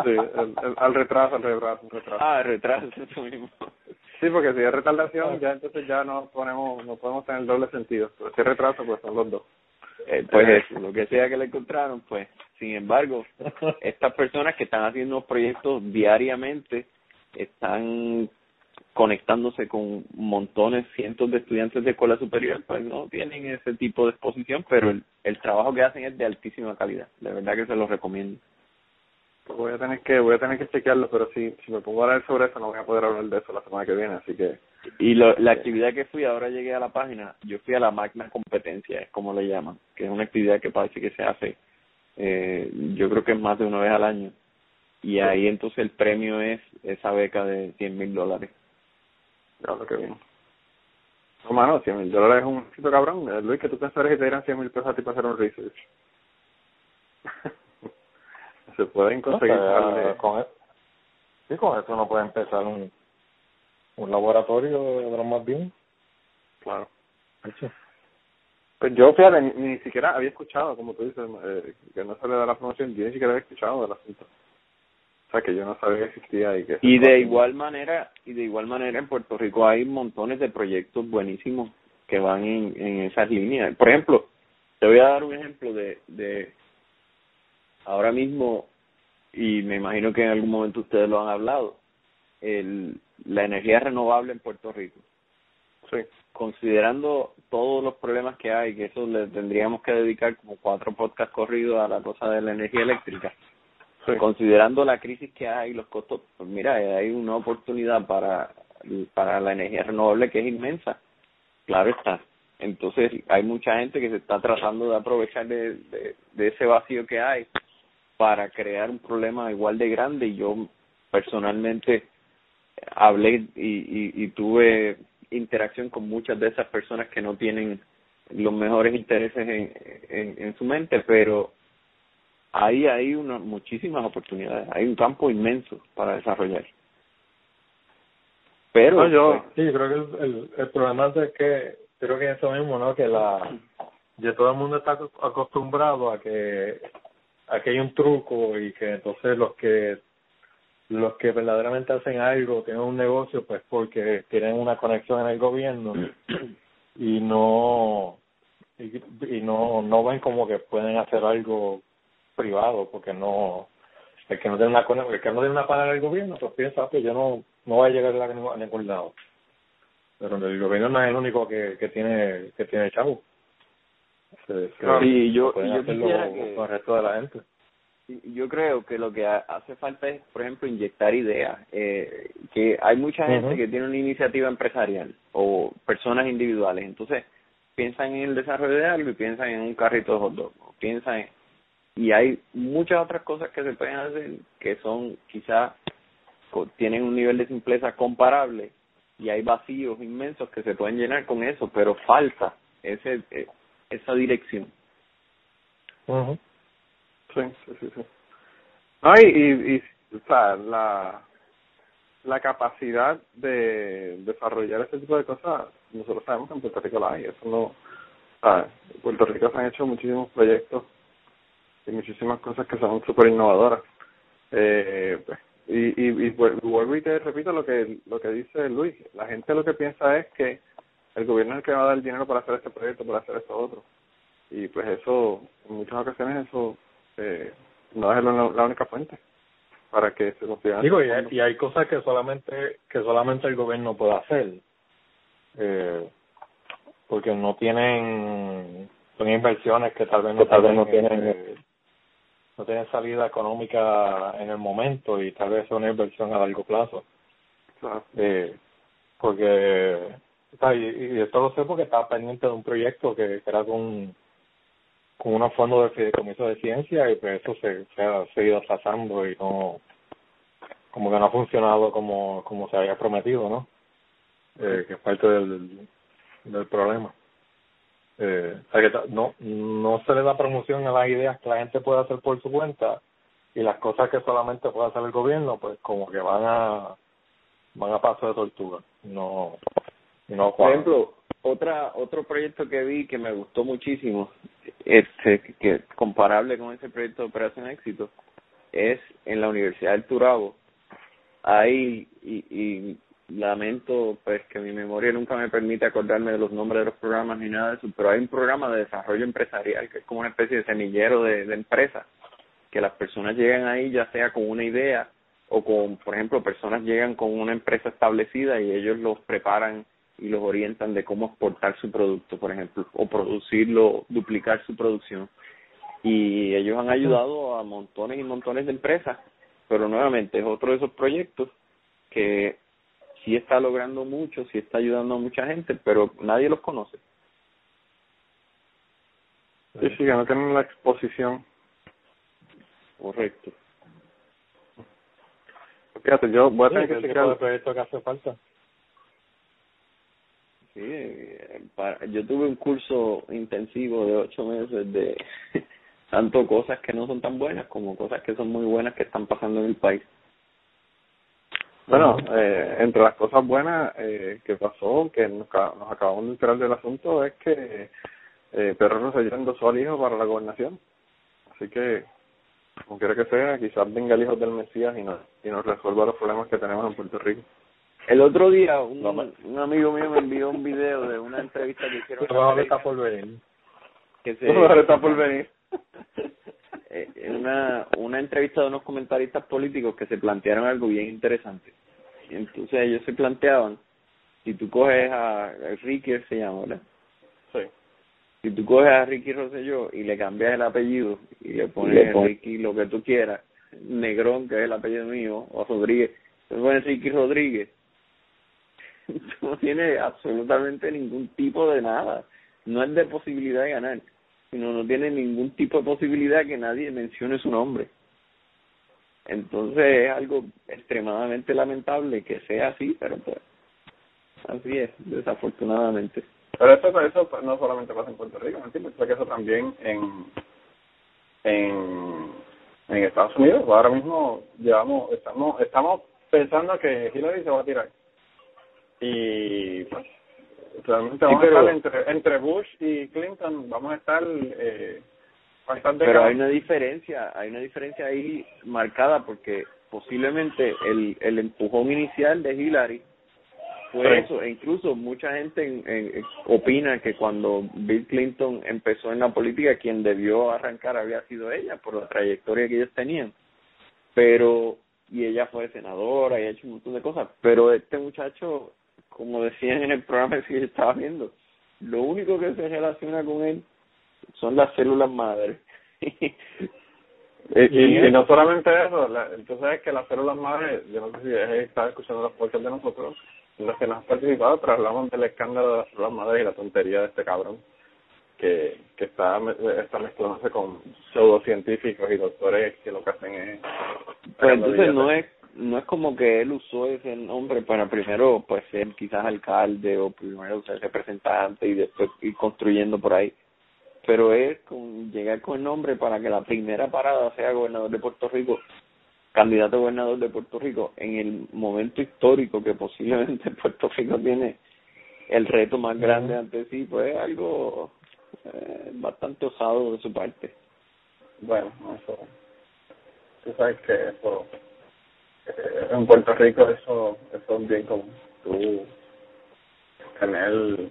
Sí, al retraso, al retraso, al retraso. Ah, retraso, eso mismo. Sí, porque si es retardación, ya entonces ya no ponemos, no podemos tener doble sentido. Si es retraso, pues son los dos. Eh, pues eso, lo que sea que le encontraron, pues, sin embargo, estas personas que están haciendo proyectos diariamente están conectándose con montones, cientos de estudiantes de escuela superior, pues no tienen ese tipo de exposición, pero el, el trabajo que hacen es de altísima calidad. De verdad que se los recomiendo. Pues voy a tener que, voy a tener que chequearlo, pero si, si me pongo a hablar sobre eso, no voy a poder hablar de eso la semana que viene, así que Y lo, la actividad que fui, ahora llegué a la página, yo fui a la magna competencia, es como le llaman, que es una actividad que parece que se hace, eh, yo creo que es más de una vez al año. Y ahí entonces el premio es esa beca de 100 mil dólares. Ya lo que bien. No, mano, 100 mil dólares es un éxito cabrón. Eh, Luis, que tú pensarías que te dieran 100 mil pesos a ti para hacer un research. Se pueden conseguir. No, o sea, darle- con e- sí, con eso uno puede empezar un, un laboratorio de más bien. Claro. Pues yo, fíjate, ni, ni siquiera había escuchado, como tú dices, eh, que no se le da la promoción, yo ni siquiera había escuchado del asunto. O sea, que yo no sabía que existía y que... Y de igual manera, y de igual manera en Puerto Rico hay montones de proyectos buenísimos que van en, en esas líneas. Por ejemplo, te voy a dar un ejemplo de, de ahora mismo, y me imagino que en algún momento ustedes lo han hablado, el, la energía renovable en Puerto Rico. Sí. Considerando todos los problemas que hay, que eso le tendríamos que dedicar como cuatro podcasts corridos a la cosa de la energía eléctrica, Considerando la crisis que hay, los costos, pues mira, hay una oportunidad para, para la energía renovable que es inmensa. Claro está. Entonces hay mucha gente que se está tratando de aprovechar de, de, ese vacío que hay para crear un problema igual de grande y yo personalmente hablé y, y, y tuve interacción con muchas de esas personas que no tienen los mejores intereses en, en su mente, pero ahí hay una, muchísimas oportunidades, hay un campo inmenso para desarrollar. Pero No, yo- pues, Sí, creo que el, el, el problema es que creo que eso mismo, ¿no? Que la ya todo el mundo está ac- acostumbrado a que a que hay un truco y que entonces los que los que verdaderamente hacen algo tienen un negocio pues porque tienen una conexión en el gobierno y no y, y no no ven como que pueden hacer algo privado, porque no, el que no tiene una, el que no tiene una paga del gobierno, pues piensa que yo no, no voy a llegar a ningún, a ningún lado. Pero el gobierno no es el único que, que tiene, que tiene chavo. Se, se- Sí, yo- yo quisiera que- con el resto de la gente. Yo creo que lo que ha- hace falta es, por ejemplo, inyectar ideas. Eh, que hay mucha gente que tiene una iniciativa empresarial o personas individuales. Entonces, piensan en el desarrollo de algo y piensan en un carrito de hot dog. o Piensan en, y hay muchas otras cosas que se pueden hacer que son quizás co- tienen un nivel de simpleza comparable y hay vacíos inmensos que se pueden llenar con eso, pero falta ese eh, esa dirección. Ujú. Sí, sí, sí. sí. No, y, y, y, o sea, la, la capacidad de desarrollar ese tipo de cosas, nosotros sabemos que en Puerto Rico la hay. Eso no. O sea, en Puerto Rico se han hecho muchísimos proyectos y muchísimas cosas que son súper innovadoras. Eh, pues, y, y, y vuel- vuelvo y te repito lo que lo que dice Luis. La gente lo que piensa es que el gobierno es el que va a dar el dinero para hacer este proyecto, para hacer esto otro. Y pues eso, en muchas ocasiones eso eh, no es la, la única fuente para que se consigan Digo, y hay, y hay cosas que solamente que solamente el gobierno puede hacer, eh, porque no tienen, son inversiones que tal vez no, tal vez no tienen, tienen, eh, no tienen salida económica en el momento y tal vez es una inversión a largo plazo. Claro. Eh, porque, y, y esto lo sé porque estaba pendiente de un proyecto que, que era con, con unos fondos de fideicomiso de ciencia y pues eso se, se ha seguido atrasando y no, como que no ha funcionado como, como se había prometido, ¿no? Eh, que es parte del, del problema. Eh, o sea que no, no se le da promoción a las ideas que la gente puede hacer por su cuenta y las cosas que solamente puede hacer el gobierno, pues como que van a van a paso de tortuga. No, no Por ejemplo, otra otro proyecto que vi que me gustó muchísimo, este que comparable con ese proyecto de Operación Éxito, es en la Universidad del Turabo. Hay y, y lamento pues que mi memoria nunca me permite acordarme de los nombres de los programas ni nada de eso, pero hay un programa de desarrollo empresarial que es como una especie de semillero de, de empresas que las personas llegan ahí ya sea con una idea o con, por ejemplo, personas llegan con una empresa establecida y ellos los preparan y los orientan de cómo exportar su producto, por ejemplo, o producirlo, duplicar su producción. Y ellos han ayudado a montones y montones de empresas, pero nuevamente es otro de esos proyectos que sí está logrando mucho, sí está ayudando a mucha gente, pero nadie los conoce. Sí, sí, que no tienen la exposición. Correcto. Fíjate, yo voy a Sí, tener es que el chequear. de proyecto que hace falta. Sí, eh, para, yo tuve un curso intensivo de ocho meses de tanto cosas que no son tan buenas como cosas que son muy buenas que están pasando en el país. Bueno, eh, entre las cosas buenas eh, que pasó, que nos, ca- nos acabamos de enterar del asunto, es que eh, Pedro Rosselló endosó al hijo para la gobernación. Así que, como quiera que sea, quizás venga el hijo del Mesías y nos, y nos resuelva los problemas que tenemos en Puerto Rico. El otro día un, No, un amigo mío me envió un video de una entrevista que hicieron está por venir. que se está por venir. eh, una una entrevista de unos comentaristas políticos que se plantearon algo bien interesante. Y entonces ellos se planteaban, si tú coges a, a Ricky, se llama, ¿verdad? Sí. Si tú coges a Ricky Rosselló y le cambias el apellido y le pones le pon- Ricky lo que tú quieras, Negrón, que es el apellido mío, o Rodríguez, le pones Ricky Rodríguez, tú no tienes absolutamente ningún tipo de nada. No es de posibilidad de ganar, sino no tiene ningún tipo de posibilidad que nadie mencione su nombre. Entonces es algo extremadamente lamentable que sea así, pero pues así es, desafortunadamente. Pero eso, eso no solamente pasa en Puerto Rico, ¿me entiendes? Que eso también en, en, en Estados Unidos. Ahora mismo llevamos, estamos, estamos pensando que Hillary se va a tirar. Y pues, realmente vamos pero- a estar entre, entre Bush y Clinton, vamos a estar eh, bastante Pero hay una diferencia, hay una diferencia ahí marcada porque posiblemente el, el empujón inicial de Hillary fue eso. E incluso mucha gente en, opina que cuando Bill Clinton empezó en la política, quien debió arrancar había sido ella por la trayectoria que ellos tenían. Pero, y ella fue senadora y ha hecho un montón de cosas. Pero este muchacho, como decían en el programa que yo estaba viendo, lo único que se relaciona con él son las células madres. Y, y, no solamente eso, la, entonces es que las células madres, yo no sé si estaba escuchando los podcasts de nosotros, los que nos han participado, pero hablamos del escándalo de las células madres y la tontería de este cabrón que, que está, está mezclándose con pseudocientíficos y doctores que lo que hacen es... Pero entonces no es no es como que él usó ese nombre para primero pues ser quizás alcalde o primero ser representante y después ir construyendo por ahí pero es con llegar con el nombre para que la primera parada sea gobernador de Puerto Rico, candidato a gobernador de Puerto Rico, en el momento histórico que posiblemente Puerto Rico tiene el reto más grande ante sí, pues es algo eh, bastante osado de su parte. Bueno, eso, tú sabes que eso, eh, en Puerto Rico eso, eso es bien común, tú tener,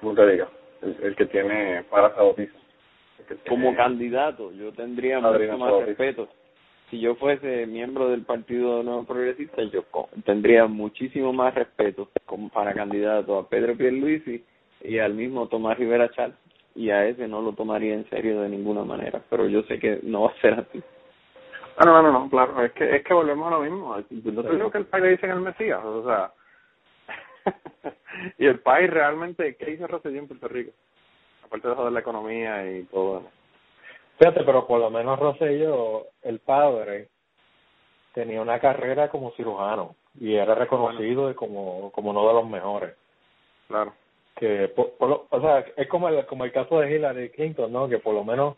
¿cómo te digo? el, que tiene para Como candidato, yo tendría mucho más respeto. Si yo fuese miembro del Partido Nuevo Progresista, yo tendría muchísimo más respeto como para candidato a Pedro Pierluisi y al mismo Tomás Rivera Chal. Y a ese no lo tomaría en serio de ninguna manera, pero yo sé que no va a ser así. Ah, no, no, no, claro, es que es que volvemos a lo mismo. Te digo que el país le dicen el Mesías, o sea, y el país realmente, ¿qué hizo Rosselló en Puerto Rico? Aparte de joder la economía y todo. Fíjate, pero por lo menos Rosselló, el padre, tenía una carrera como cirujano y era reconocido como, como uno de los mejores. Claro. Que, por, o sea, es como el, como el caso de Hillary Clinton, ¿no? Que por lo menos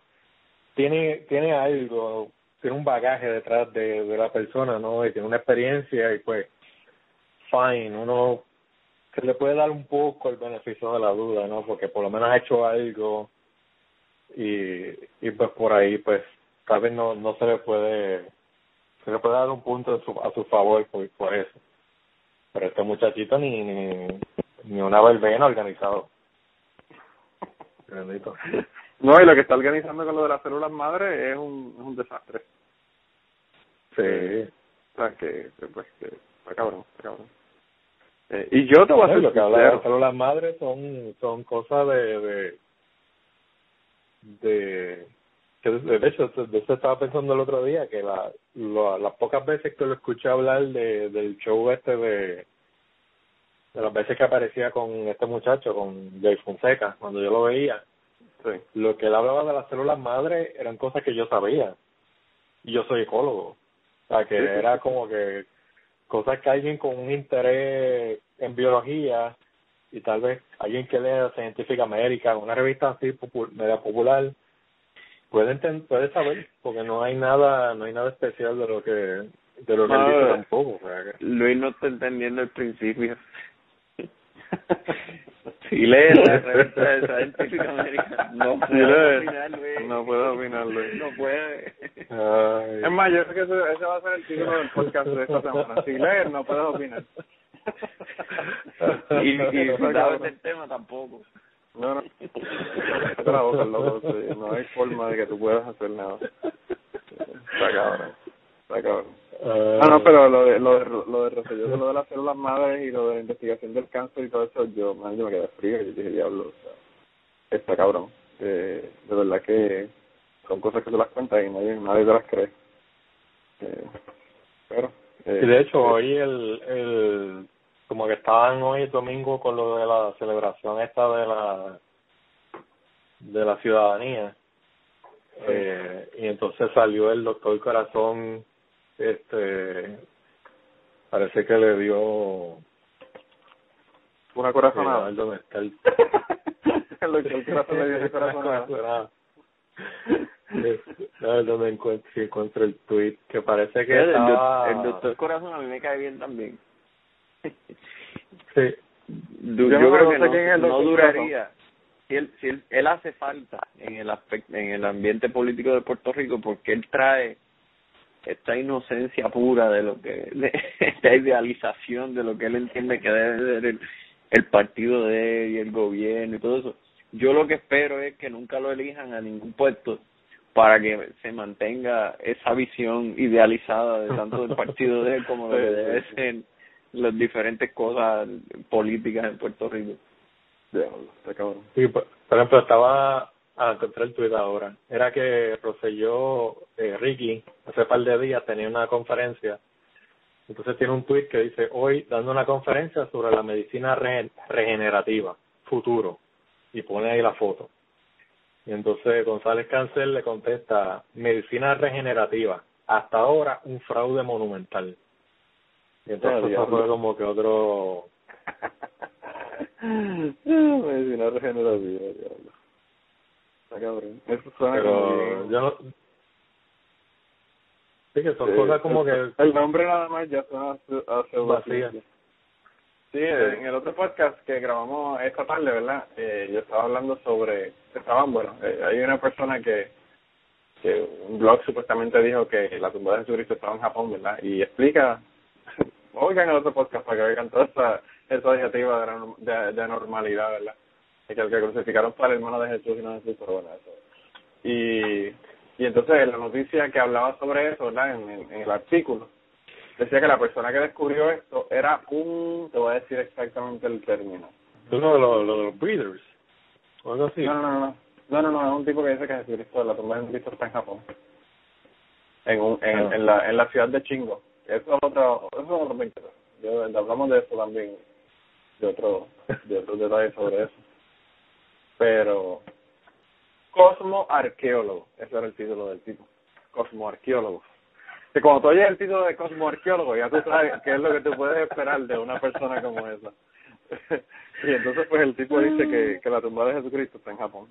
tiene, tiene algo, tiene un bagaje detrás de, la persona, ¿no? Y tiene una experiencia y pues, fine, uno se le puede dar un poco el beneficio de la duda, ¿no? Porque por lo menos ha hecho algo y, y pues por ahí, pues tal vez no, no se le puede, se le puede dar un punto a su, a su favor por, eso. Pero este muchachito ni, ni, ni una verbena organizado. No, y lo que está organizando con lo de las células madre es un, es un desastre. Sí. O sea, que, pues, que está cabrón, está cabrón. Eh, y yo te voy a decir lo que habla de células madres son son cosas de de de que de hecho de eso estaba pensando el otro día que la, las pocas veces que lo escuché hablar de del show este de de las veces que aparecía con este muchacho con Jay Fonseca cuando yo lo veía sí. lo que él hablaba de las células madres eran cosas que yo sabía y yo soy ecólogo o sea que era como que cosas que alguien con un interés en biología y tal vez alguien que lea Scientific American, una revista así media popular, puede puede saber porque no hay nada no hay nada especial de lo que de lo que él dice tampoco. Luis no está entendiendo el principio. si lee la revista de Scientific American, no puede opinar, Luis. No puede opinar, Luis. No puede. Es más, yo creo que ese, ese va a ser el título del podcast de esta semana. Si lees, no puedes opinar. y y si sabes el tema, tampoco. No, no. No hay forma de que tú puedas hacer nada. Está cabrón. Está cabrón. Ah, no, pero lo de, lo de, lo de Rosselló, lo de las células madres y lo de la investigación del cáncer y todo eso, yo, man, yo me quedé frío. Yo dije, diablo, o sea, está cabrón. Eh, de verdad que son cosas que se las cuentas y nadie, nadie te las cree. Eh, pero. Eh, y de hecho, eh, hoy el, el. Como que estaban hoy el domingo con lo de la celebración esta de la. de la ciudadanía. Eh, y entonces salió el doctor Corazón. Este. Parece que le dio. Una corazonada. ¿Dónde está el. Corazón le dio corazonada. no, no me encuentro, si encuentro el tweet que parece que el, estaba... el doctor Corazón a mí me cae bien también. sí. yo, yo creo que no, no duraría. Si él, si él, él hace falta en el aspecto, en el ambiente político de Puerto Rico porque él trae esta inocencia pura de lo que de esta idealización de lo que él entiende que debe ser el, el partido de él y el gobierno y todo eso yo lo que espero es que nunca lo elijan a ningún puesto para que se mantenga esa visión idealizada de tanto del partido de él como de debe ser las diferentes cosas políticas en Puerto Rico. Sí, por ejemplo, estaba a encontrar el tuit ahora. Era que Roselló, eh, Ricky, hace par de días tenía una conferencia. Entonces tiene un tuit que dice, hoy dando una conferencia sobre la medicina re regenerativa, futuro. Y pone ahí la foto. Y entonces González Cancel le contesta, medicina regenerativa, hasta ahora un fraude monumental. Y entonces eso fue como que otro... medicina regenerativa, diablo. Está cabrón. Eso suena Pero como bien. yo no... Sí, que son Sí, cosas como el- que El nombre nada más ya suena a, a. Sí, en el otro podcast que grabamos esta tarde, ¿verdad? Eh, yo estaba hablando sobre, estaban, bueno, eh, hay una persona que, que un blog supuestamente dijo que la tumba de Jesucristo estaba en Japón, ¿verdad? Y explica, oigan el otro podcast para que oigan toda esa, esa adjetiva de, de, de anormalidad, ¿verdad? Que el que crucificaron para el hermano de Jesús y no Jesús, pero bueno, eso. Y, y entonces la noticia que hablaba sobre eso, ¿verdad? En, en, en el artículo, decía que la persona que descubrió esto era un, te voy a decir exactamente el término. uno de los, los, los breeders o algo así. No, no, no, no, no, no, no, es un tipo que dice que Jesucristo, la tumba de Jesucristo está en Japón. En, un, en, Ah. en, la, en la ciudad de Chingo. Eso es otro, eso es otro 20. Yo, hablamos de eso también, de otro, de otros detalles sobre eso. Pero, Cosmo Arqueólogo, ese era el título del tipo. Cosmo Arqueólogo. Que cuando tú oyes el título de Cosmo Arqueólogo, ya tú sabes qué es lo que tú puedes esperar de una persona como esa. y entonces, pues el tipo dice que, que la tumba de Jesucristo está en Japón.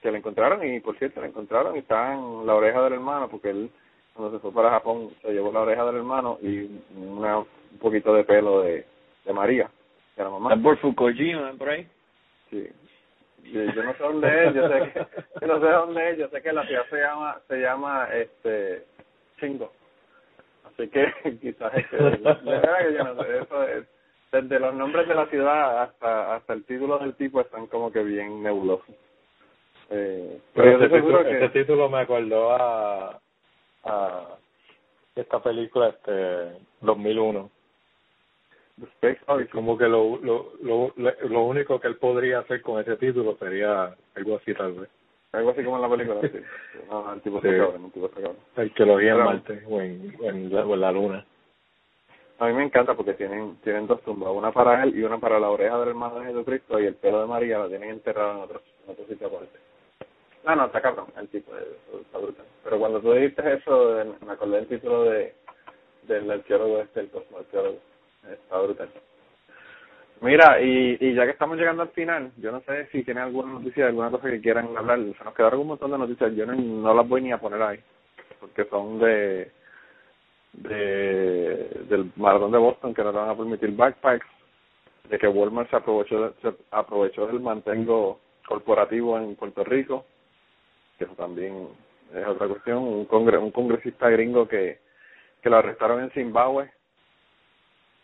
Que la encontraron y, por cierto, la encontraron y está en la oreja del hermano, porque él, cuando se fue para Japón, se llevó la oreja del hermano y una, un poquito de pelo de, de María, de la mamá. Está por Fukujima, por ahí. Sí. Yo, yo no sé dónde es, yo sé que, yo no sé dónde es, yo sé que la ciudad se llama, se llama, este, Chingo. Así que quizás es que, de verdad que yo no sé, eso es, desde los nombres de la ciudad hasta, hasta el título del tipo están como que bien nebulosos. Eh, pero ese seguro título, que, ese título me acordó a, a esta película, este, 2001. Como que lo, lo, lo, lo único que él podría hacer con ese título sería algo así tal vez. algo así como en la película, sí. No, el tipo Sí. cabrón, el tipo está cabrón. Arqueología en Pero- Marte o en, en, la, o en la Luna. A mí me encanta porque tienen tienen dos tumbas, una para él y una para la oreja del hermano de Jesucristo y el pelo de María lo tienen enterrado en otro, en otro sitio aparte. No, no, está cabrón, el tipo de, está brutal. Pero cuando tú dijiste eso, me acordé del título de del arqueólogo este, el cosmoarqueólogo. Está brutal. Mira, y, y ya que estamos llegando al final, yo no sé si tienen alguna noticia, alguna cosa que quieran hablar. Se nos quedaron un montón de noticias, yo no, no las voy ni a poner ahí, porque son de de del maratón de Boston que no te van a permitir backpacks, de que Walmart se aprovechó se aprovechó del mantengo corporativo en Puerto Rico, que eso también es otra cuestión, un congre, un congresista gringo que que lo arrestaron en Zimbabue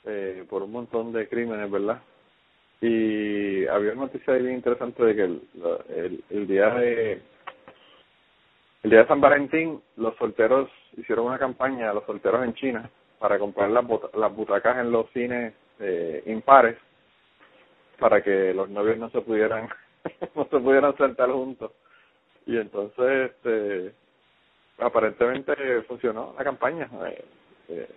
eh, por un montón de crímenes, ¿verdad? Y había una noticia ahí bien interesante de que el, el, el día de el día de San Valentín, los solteros hicieron una campaña a los solteros en China para comprar las, bota- las butacas en los cines eh, impares para que los novios no se pudieran no se pudieran sentar juntos. Y entonces, este, aparentemente funcionó la campaña. Eh, eh,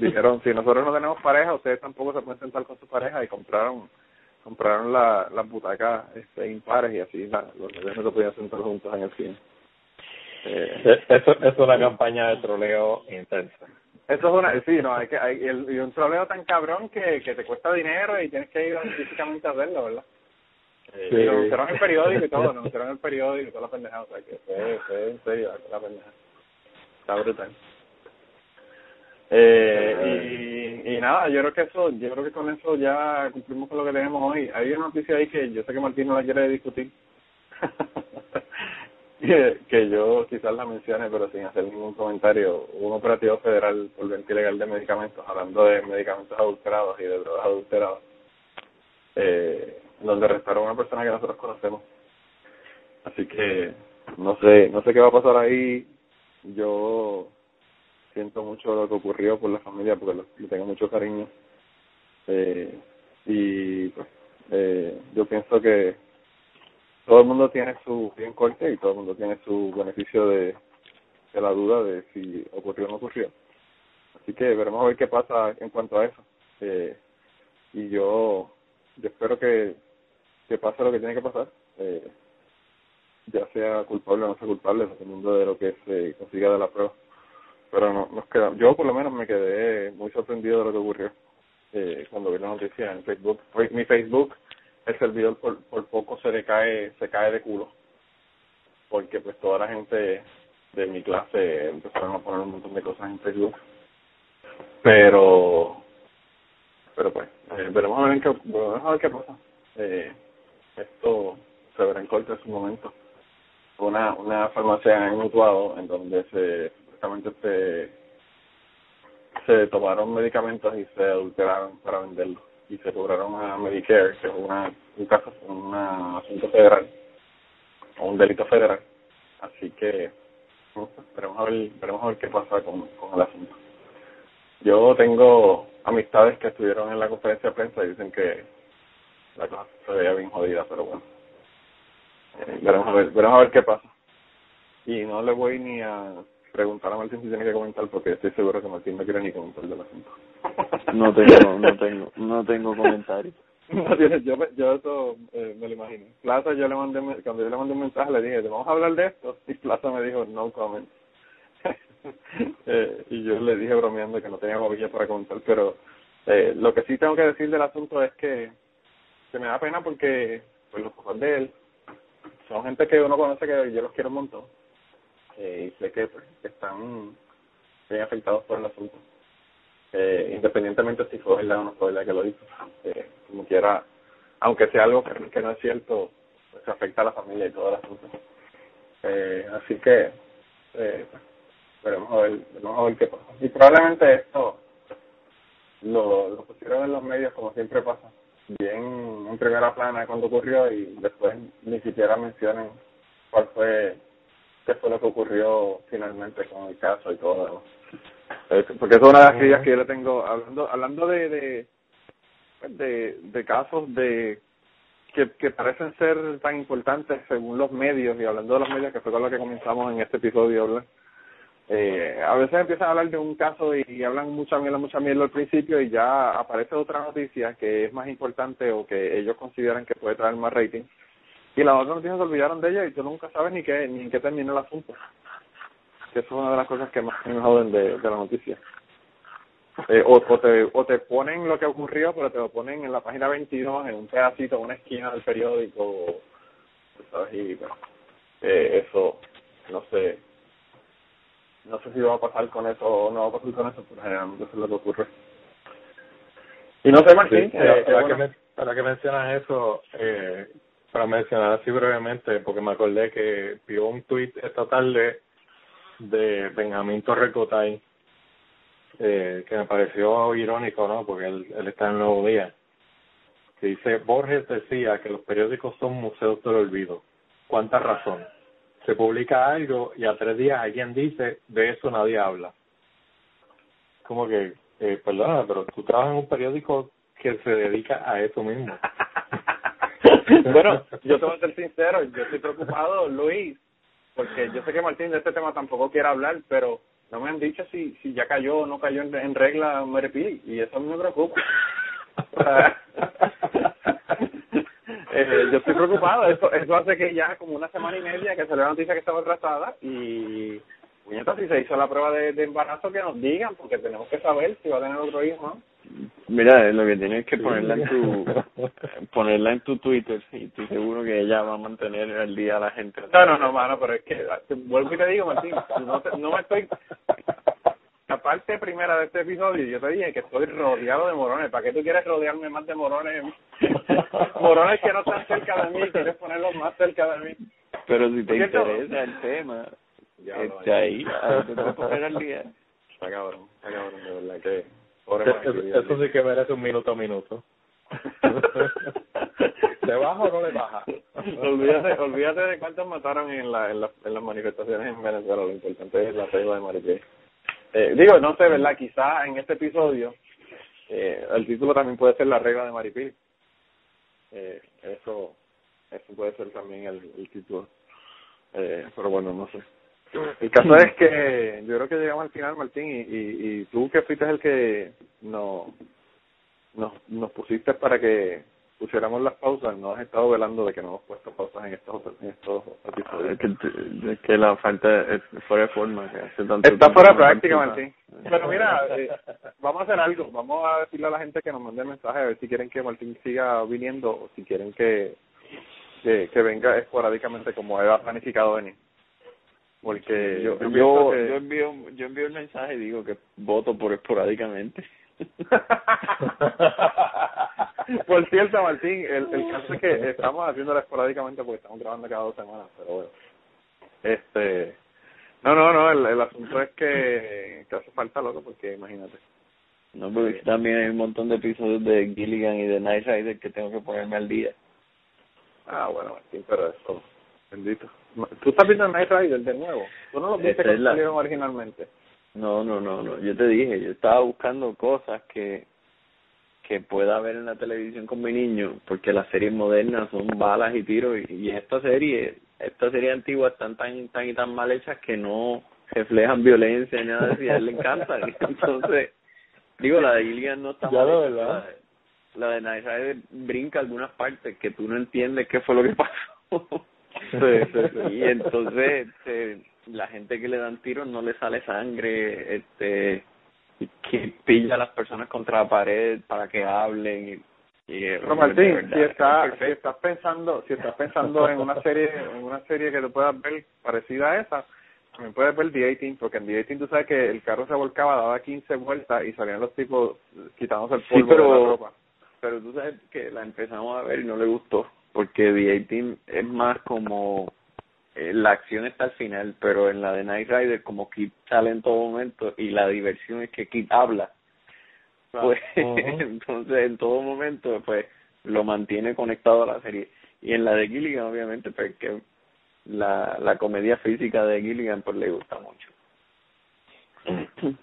dijeron, si nosotros no tenemos pareja, ustedes tampoco se pueden sentar con su pareja y compraron compraron la, las butacas este, impares y así la, los novios no se podían sentar juntos en el cine. Eh, Eso es una campaña de troleo intensa. eso es una, sí, no, hay que, hay, el- y un troleo tan cabrón que, que te cuesta dinero y tienes que ir físicamente a hacerlo, ¿verdad? Eh, Sí. Y lo anunciaron en el periódico y todo, lo anunciaron en el periódico y toda la pendejada, o sea, que fue, fue en serio la pendeja. Está brutal. Eh, y, y nada, yo creo que eso, yo creo que con eso ya cumplimos con lo que tenemos hoy. Hay una noticia ahí que yo sé que Martín no la quiere discutir. que, que yo quizás la mencione, pero sin hacer ningún comentario. Un operativo federal por venta ilegal de medicamentos, hablando de medicamentos adulterados y de drogas adulteradas, eh, donde arrestaron a una persona que nosotros conocemos. Así que no sé, no sé qué va a pasar ahí. Yo siento mucho lo que ocurrió por la familia porque le tengo mucho cariño. Eh, y pues eh, yo pienso que todo el mundo tiene su bien corte y todo el mundo tiene su beneficio de, de la duda de si ocurrió o no ocurrió. Así que veremos a ver qué pasa en cuanto a eso. Eh, y yo, yo espero que, que pase lo que tiene que pasar. Eh, ya sea culpable o no sea culpable, dependiendo de lo que se consiga de la prueba. Pero no, nos queda, yo por lo menos me quedé muy sorprendido de lo que ocurrió eh, cuando vi la noticia en Facebook. Mi Facebook, el servidor por, por poco se decae, se cae de culo. Porque pues toda la gente de mi clase empezaron a poner un montón de cosas en Facebook. Pero, pero pues, eh, veremos a ver, qué, veremos a ver qué pasa. Eh, esto se verá en corte en su momento una, una farmacia en Utuado en donde se supuestamente se, se tomaron medicamentos y se adulteraron para venderlos y se cobraron a Medicare, que es una, un caso, un asunto federal o un delito federal. Así que veremos a ver, veremos a ver qué pasa con, con el asunto. Yo tengo amistades que estuvieron en la conferencia de prensa y dicen que la cosa se veía bien jodida, pero bueno eh, veremos a ver, veremos a ver qué pasa. Y no le voy ni a preguntar a Martín si tiene que comentar porque estoy seguro que Martín no quiere ni comentar del asunto. No tengo, no tengo, no tengo comentarios. No tienes, yo, yo eso eh, me lo imagino. Plaza, yo le mandé, cuando yo le mandé un mensaje le dije, vamos a hablar de esto? Y Plaza me dijo, no comment. eh, y yo le dije bromeando que no tenía bobilla para comentar, pero eh, lo que sí tengo que decir del asunto es que, que me da pena porque pues los papás de él son gente que uno conoce que yo los quiero un montón eh, y sé que pues, están bien afectados por el asunto. Eh, independientemente si fue verdad o no fue verdad que lo hizo. Eh, como quiera, aunque sea algo que, no es cierto, pues afecta a la familia y todo el asunto. Eh, así que, eh, veremos, a ver, veremos a ver qué pasa. Y probablemente esto lo, lo pusieron en los medios como siempre pasa bien en primera plana cuando ocurrió y después ni siquiera mencionen cuál fue qué fue lo que ocurrió finalmente con el caso y todo eh, porque es una de las crías que yo le tengo hablando hablando de de de casos de que, parecen ser tan importantes según los medios y hablando de los medios que fue con lo que comenzamos en este episodio ¿verdad? eh, a veces empiezan a hablar de un caso y, hablan mucha mierda, mucha mierda al principio y ya aparece otra noticia que es más importante o que ellos consideran que puede traer más rating y las otras noticias se olvidaron de ella y tú nunca sabes ni qué ni en qué termina el asunto. Que eso es una de las cosas que más me joden de, de la noticia. Eh, o, o te o te ponen lo que ocurrió pero te lo ponen en la página 22 en un pedacito una esquina del periódico sabes y bueno, eh, eso no sé. No sé si va a pasar con eso o no va a pasar con eso, pero generalmente eso es lo que ocurre. Y no sé, Martín, sí, eh, para, que para que mencionas eso, eh, para mencionar así brevemente, porque me acordé que vio un tuit esta tarde de Benjamín Torrecotay, eh, que me pareció irónico, ¿no? Porque él, él está en Nuevo Día, que dice, Borges decía que los periódicos son museos del olvido. ¿Cuánta razón? se publica algo y a tres días alguien dice, de eso nadie habla. Como que, eh, perdona, pero tú trabajas en un periódico que se dedica a eso mismo. Bueno, yo te voy a ser sincero, yo estoy preocupado, Luis, porque yo sé que Martín de este tema tampoco quiere hablar, pero no me han dicho si si ya cayó o no cayó en, en regla Merepí, y eso me preocupa. Eh, yo estoy preocupado. Eso, eso hace que ya como una semana y media que salió la noticia que estaba atrasada y puñeta, si se hizo la prueba de, de, embarazo que nos digan porque tenemos que saber si va a tener otro hijo. Mira, lo que tienes que ponerla en tu ponerla en tu Twitter y estoy seguro que ella va a mantener al día a la gente. No, no, no, mano, pero es que vuelvo y te digo, Martín, no, no me estoy la parte primera de este episodio, yo te dije que estoy rodeado de morones. ¿Para qué tú quieres rodearme más de morones? morones que no están cerca de mí, quieres ponerlos más cerca de mí. Pero si te interesa el tema, Ya, ahí, te puedes poner al día. Está cabrón, está cabrón, de verdad que... Pobre Eso, sí que merece un minuto a minuto. ¿Le baja o no le baja? olvídate, olvídate de cuántos mataron en, la, en, la, en las manifestaciones en Venezuela. Lo importante es la regla de Maripé. Eh, digo, no sé, ¿verdad? Quizá en este episodio eh, el título también puede ser la regla de Maripí. Eh, eso eso puede ser también el, el título. Eh, pero bueno, no sé. El caso es que yo creo que llegamos al final, Martín, y, y, y tú que fuiste el que nos, nos, nos pusiste para que pusiéramos las pausas, no has estado velando de que no hemos puesto pausas en estos, en estos episodios. Es que, es que la falta es fuera de forma. Que hace tanto Está fuera de práctica. Martín. Pero mira, eh, vamos a hacer algo. Vamos a decirle a la gente que nos mande mensaje a ver si quieren que Martín siga viniendo o si quieren que, que, que venga esporádicamente como él ha planificado venir. Porque yo, yo, yo, pienso que- yo envío yo envío el mensaje y digo que voto por esporádicamente. Por cierto, Martín, el, el caso es que estamos haciéndolo esporádicamente porque estamos grabando cada dos semanas, pero bueno. Este. No, no, no, el, el asunto es que, que hace falta, loco, porque imagínate. No, porque también hay un montón de episodios de Gilligan y de Night Rider que tengo que ponerme al día. Ah, bueno, Martín, pero eso, bendito. ¿Tú estás viendo Night Rider de nuevo? ¿Tú no lo viste Esa que es la- salieron originalmente? No, no, no, no. Yo te dije, yo estaba buscando cosas que que pueda ver en la televisión con mi niño, porque las series modernas son balas y tiros y, y esta serie, esta serie antigua están tan tan y tan mal hechas que no reflejan violencia ni nada y a él le encanta. Entonces, digo, la de Gilligan no está Ya, mal hecha, verdad. La de, la de Night Rider brinca algunas partes que tú no entiendes qué fue lo que pasó. Sí, sí, sí. Y entonces este, la gente que le dan tiros no le sale sangre, este que pilla a las personas contra la pared para que hablen y, y Pero de Martín, verdad, si es estás, si estás pensando, si estás pensando en una serie, en una serie que tú puedas ver parecida a esa, también puedes ver The 18, porque en The 18 tú sabes que el carro se volcaba, daba 15 vueltas y salían los tipos quitándose el Sí, polvo de la pero ropa. pero tú sabes que la empezamos a ver y no le gustó porque The A-Team es más como eh, la acción está al final pero en la de Night Rider como Kid sale en todo momento y la diversión es que Kid habla. Pues entonces en todo momento pues lo mantiene conectado a la serie. Y en la de Gilligan obviamente pues que la la comedia física de Gilligan pues le gusta mucho.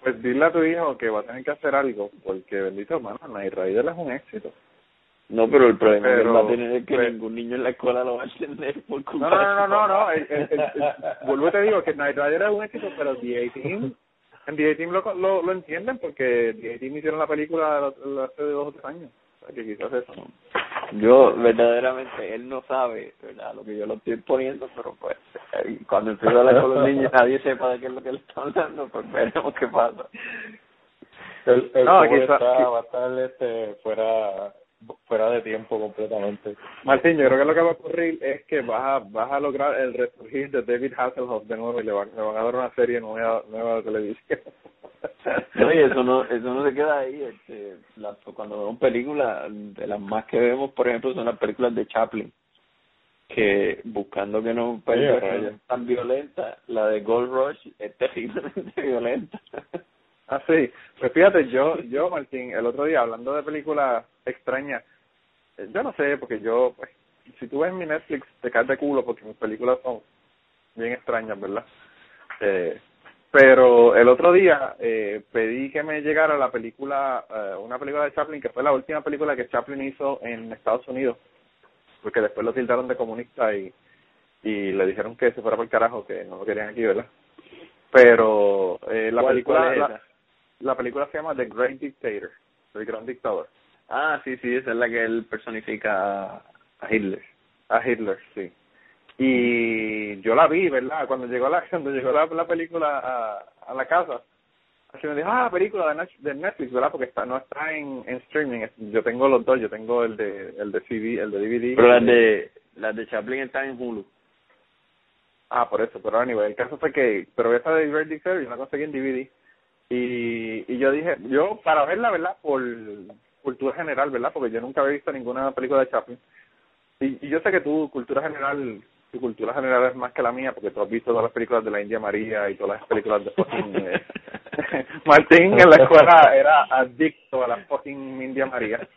Pues dile a tu hijo que va a tener que hacer algo, porque bendito hermano, Night Rider es un éxito. No pero el problema que él Pero- va a tener es que pero- ningún niño en la escuela lo va a entender por culpa No, no, no, no, no, no, el- el- el- el- vuelvo y te digo que Night Rider es un éxito, pero The A-Team, en The A-Team lo, lo, lo entienden porque The A-Team hicieron la película hace dos o tres años. O sea, que quizás eso. Yo verdaderamente, él no sabe, ¿verdad? Lo que yo lo estoy poniendo, pero pues cuando empieza a hablar con los niños y nadie sepa de qué es lo que le está hablando, pues veremos qué pasa. El, el No, pobre quizá- está, qui- va a estar este, fuera, fuera de tiempo completamente. Martín, yo creo que lo que va a ocurrir es que vas a, vas a lograr el resurgir de David Hasselhoff de nuevo y le van, le van a dar una serie nueva, nueva de televisión. No, y eso no, eso no se queda ahí. Este, la, cuando vemos películas, de las más que vemos, por ejemplo, son las películas de Chaplin, que buscando que no sean tan violentas, la de Gold Rush es terriblemente violenta. Ah, sí. Pues fíjate, yo, yo, Martín, el otro día hablando de películas extrañas, eh, yo no sé, porque yo, pues, si tú ves mi Netflix, te caes de culo porque mis películas son bien extrañas, ¿verdad? Eh, pero el otro día eh, pedí que me llegara la película, eh, una película de Chaplin, que fue la última película que Chaplin hizo en Estados Unidos, porque después lo tildaron de comunista y, y le dijeron que se fuera por el carajo, que no lo querían aquí, ¿verdad? Pero eh, la ¿Cuál- película... es la- esa? La película se llama The Great Dictator, el gran dictador, Ah, sí, sí, esa es la que él personifica a, Hitler. a Hitler, sí. Y yo la vi, ¿verdad? Cuando llegó la cuando llegó la, la película a, a la casa, así me dijo, ah, película de, Net- de Netflix, ¿verdad? Porque está no está en, en streaming. Yo tengo los dos, yo tengo el de el de CD, el de DVD. Pero las de, las de Chaplin están en Hulu. Ah, por eso, pero anyway, el caso fue que, pero esa de Great Dictator yo la conseguí en DVD. Y, yo dije, yo para verla, ¿verdad? Por cultura general, ¿verdad? Porque yo nunca había visto ninguna película de Chaplin. Y, y yo sé que tú, cultura general, tu cultura general es más que la mía porque tú has visto todas las películas de la India María y todas las películas de fucking eh, Martín en la escuela era adicto a la fucking India María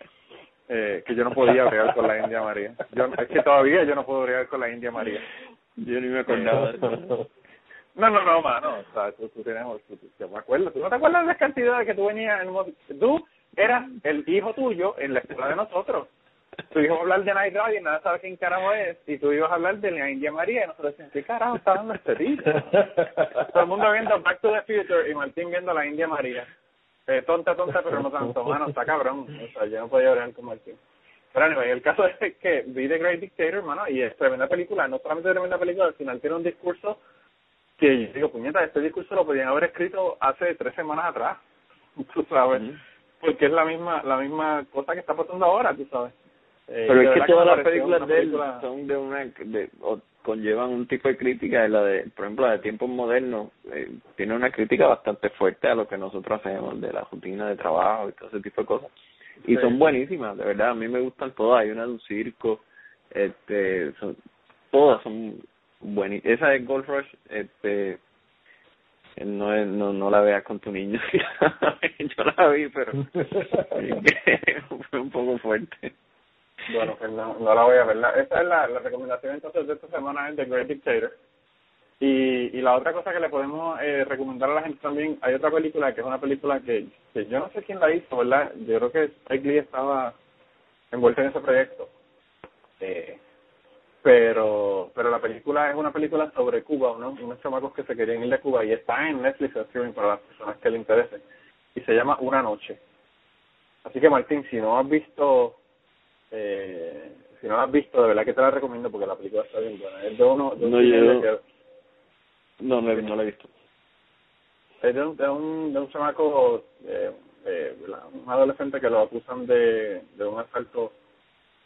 eh, que yo no podía bregar con la India María yo es que todavía yo no puedo bregar con la India María yo ni me acordaba. No no no mano o sea tú, tú tienes tú, tú, me acuerdo tú no te acuerdas de las cantidades que tú venías en, tú eras el hijo tuyo en la escuela de nosotros tú ibas a hablar de Night Rider y nada sabes quién carajo es y tú ibas a hablar de la India María y nosotros decíamos ¿qué carajo está dando este tipo? todo el mundo viendo Back to the Future y Martín viendo la India María eh, tonta tonta pero no tanto mano está cabrón o sea yo no podía hablar con Martín pero anyway, el caso es que vi The Great Dictator hermano y es tremenda película no solamente tremenda película al final tiene un discurso que yo digo puñeta este discurso lo podían haber escrito hace tres semanas atrás tú sabes porque es la misma la misma cosa que está pasando ahora tú sabes. Eh, Pero es que todas las películas de él película- son de una de, o conllevan un tipo de crítica de la de por ejemplo la de tiempos modernos eh, tiene una crítica bastante fuerte a lo que nosotros hacemos de la rutina de trabajo y todo ese tipo de cosas. Y Sí. son buenísimas de verdad a mí me gustan todas. Hay una de un circo este son todas son buenísimas esa de Gold Rush este no no no la veas con tu niño yo la vi pero fue un poco fuerte Bueno, pues no, no la voy a ver. Esa es la, la recomendación entonces de esta semana es The Great Dictator. Y, y la otra cosa que le podemos eh, recomendar a la gente también, hay otra película que es una película que, que yo no sé quién la hizo, ¿verdad? Yo creo que Spike Lee estaba envuelto en ese proyecto. Eh, pero pero la película es una película sobre Cuba, unos, unos chamacos que se querían ir de Cuba y está en Netflix streaming para las personas que le interese. Y se llama Una Noche. Así que Martín, si no has visto eh, si no la has visto, de verdad que te la recomiendo porque la película está bien buena. Es de uno, de No, yo- que- no no, no la he visto es de un, de un, de un chamaco, eh, eh, un adolescente que lo acusan de, de un asalto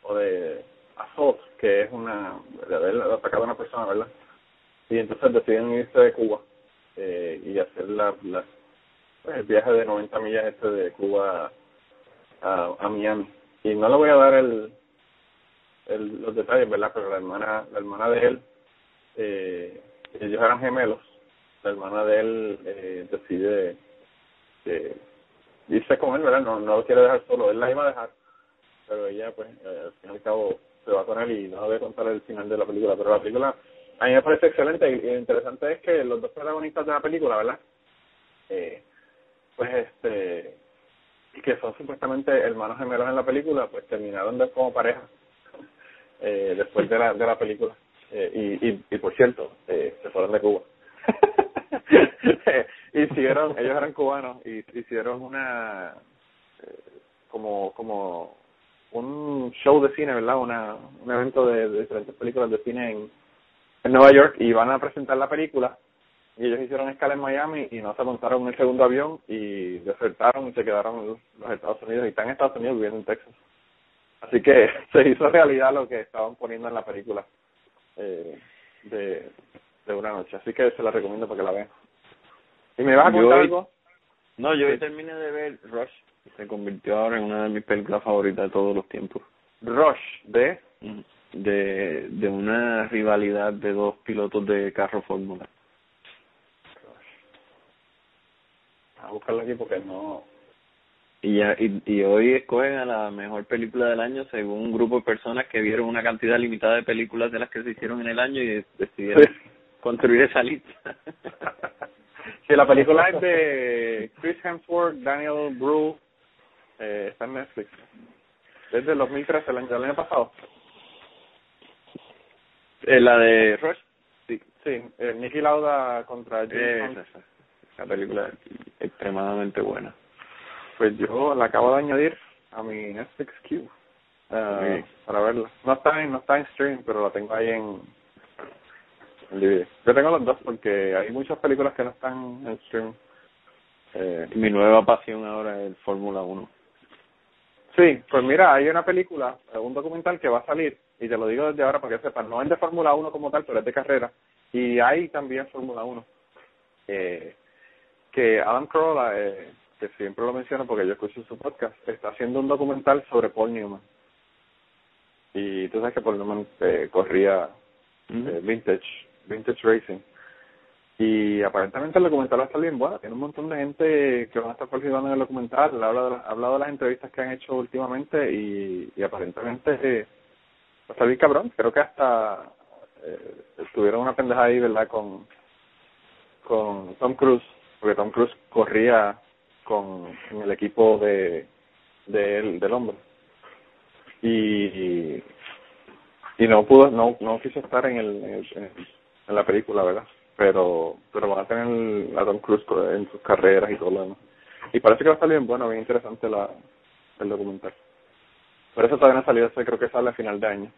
o de assault, que es una, de atacado una persona, ¿verdad? Y entonces deciden irse de Cuba eh, y hacer la, pues, el viaje de 90 millas este de Cuba a, a Miami. Y no le voy a dar el, los detalles, ¿verdad? Pero la hermana, la hermana de él, eh, ellos eran gemelos. La hermana de él eh, decide eh, irse con él, ¿verdad? No, no lo quiere dejar solo. Él la iba a dejar, pero ella, pues, eh, al fin y al cabo, se va con él y no voy a contar el final de la película. Pero la película a mí me parece excelente y, lo interesante es que los dos protagonistas de la película, ¿verdad? Eh, pues, este, que son supuestamente hermanos gemelos en la película, pues terminaron de, como pareja eh, después de la, de la película. Eh, y, y, y por cierto, eh, se fueron de Cuba. hicieron, ellos eran cubanos y hicieron una eh, como como un show de cine, ¿verdad? Una, un evento de, de diferentes películas de cine en, en Nueva York y van a presentar la película y ellos hicieron escala en Miami y no se montaron en el segundo avión y desertaron y se quedaron en los, Estados Unidos y están en Estados Unidos viviendo en Texas. Así que se hizo realidad lo que estaban poniendo en la película eh, de, de una noche. Así que se la recomiendo para que la vean. ¿Y me vas a contar algo? No, yo Sí. hoy terminé de ver Rush. Se convirtió ahora en una de mis películas favoritas de todos los tiempos. Rush de... De, de una rivalidad de dos pilotos de carro fórmula. A buscarlo aquí porque no... Y, ya, y, y hoy escogen a la mejor película del año según un grupo de personas que vieron una cantidad limitada de películas de las que se hicieron en el año y decidieron construir esa lista. sí, la película es de Chris Hemsworth, Daniel Bru, eh, está en Netflix. Desde el 2013, el año, el año pasado. Eh, la de Rush. Sí. Sí, eh, Nicky Lauda contra James Eh, esa, película es extremadamente buena. Pues yo la acabo de añadir a mi Netflix queue eh, Sí. para verla. No está en no está en stream, pero la tengo ahí en, en DVD. Yo tengo los dos porque hay muchas películas que no están en stream. Eh, mi nueva pasión ahora es Fórmula 1. Sí, pues mira, hay una película, eh, un documental que va a salir, y te lo digo desde ahora para que sepas, no es de Fórmula 1 como tal, pero es de carrera, y hay también Fórmula 1. Eh, que Adam Carolla, eh, que siempre lo menciono porque yo escucho su podcast, está haciendo un documental sobre Paul Newman. Y tú sabes que Paul Newman eh, corría eh, Vintage, Vintage Racing. Y aparentemente el documental va a estar bien bueno. Tiene un montón de gente que van a estar participando en el documental. Ha hablado de, ha hablado de las entrevistas que han hecho últimamente y, y aparentemente va a estar bien cabrón. Creo que hasta eh, tuvieron una pendeja ahí, ¿verdad? Con, con Tom Cruise, porque Tom Cruise corría con el equipo de, de él, del hombre. Y, y no pudo, no, no quiso estar en el, en, el- en la película, ¿verdad? Pero, pero van a tener a Tom Cruise co- en sus carreras y todo lo demás. Y parece que va a estar bien bueno, bien interesante la, el documental. Por eso todavía no ha salido, ese creo que sale a final de año.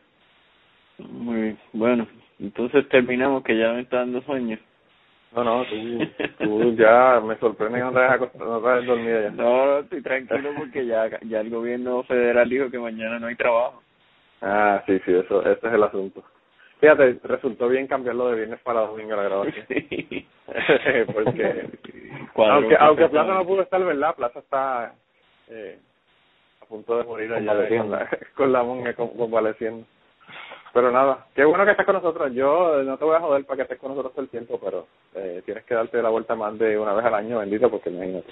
Muy bien. Bueno, entonces terminamos que ya me está dando sueño. No, no, tú, tú ya me sorprende que no te acostar, no te dormida ya. No, no, estoy tranquilo porque ya, ya el gobierno federal dijo que mañana no hay trabajo. Ah, sí, sí, eso, ese es el asunto. Fíjate, resultó bien cambiarlo de viernes para domingo la grabación. Porque, Cuadro aunque, aunque. Plaza no pudo estar, ¿verdad? Plaza está eh, a punto de morir allá con la, con la convaleciendo. Pero nada, qué bueno que estés con nosotros. Yo no te voy a joder para que estés con nosotros todo el tiempo, pero eh, tienes que darte la vuelta más de una vez al año, bendito, porque imagínate.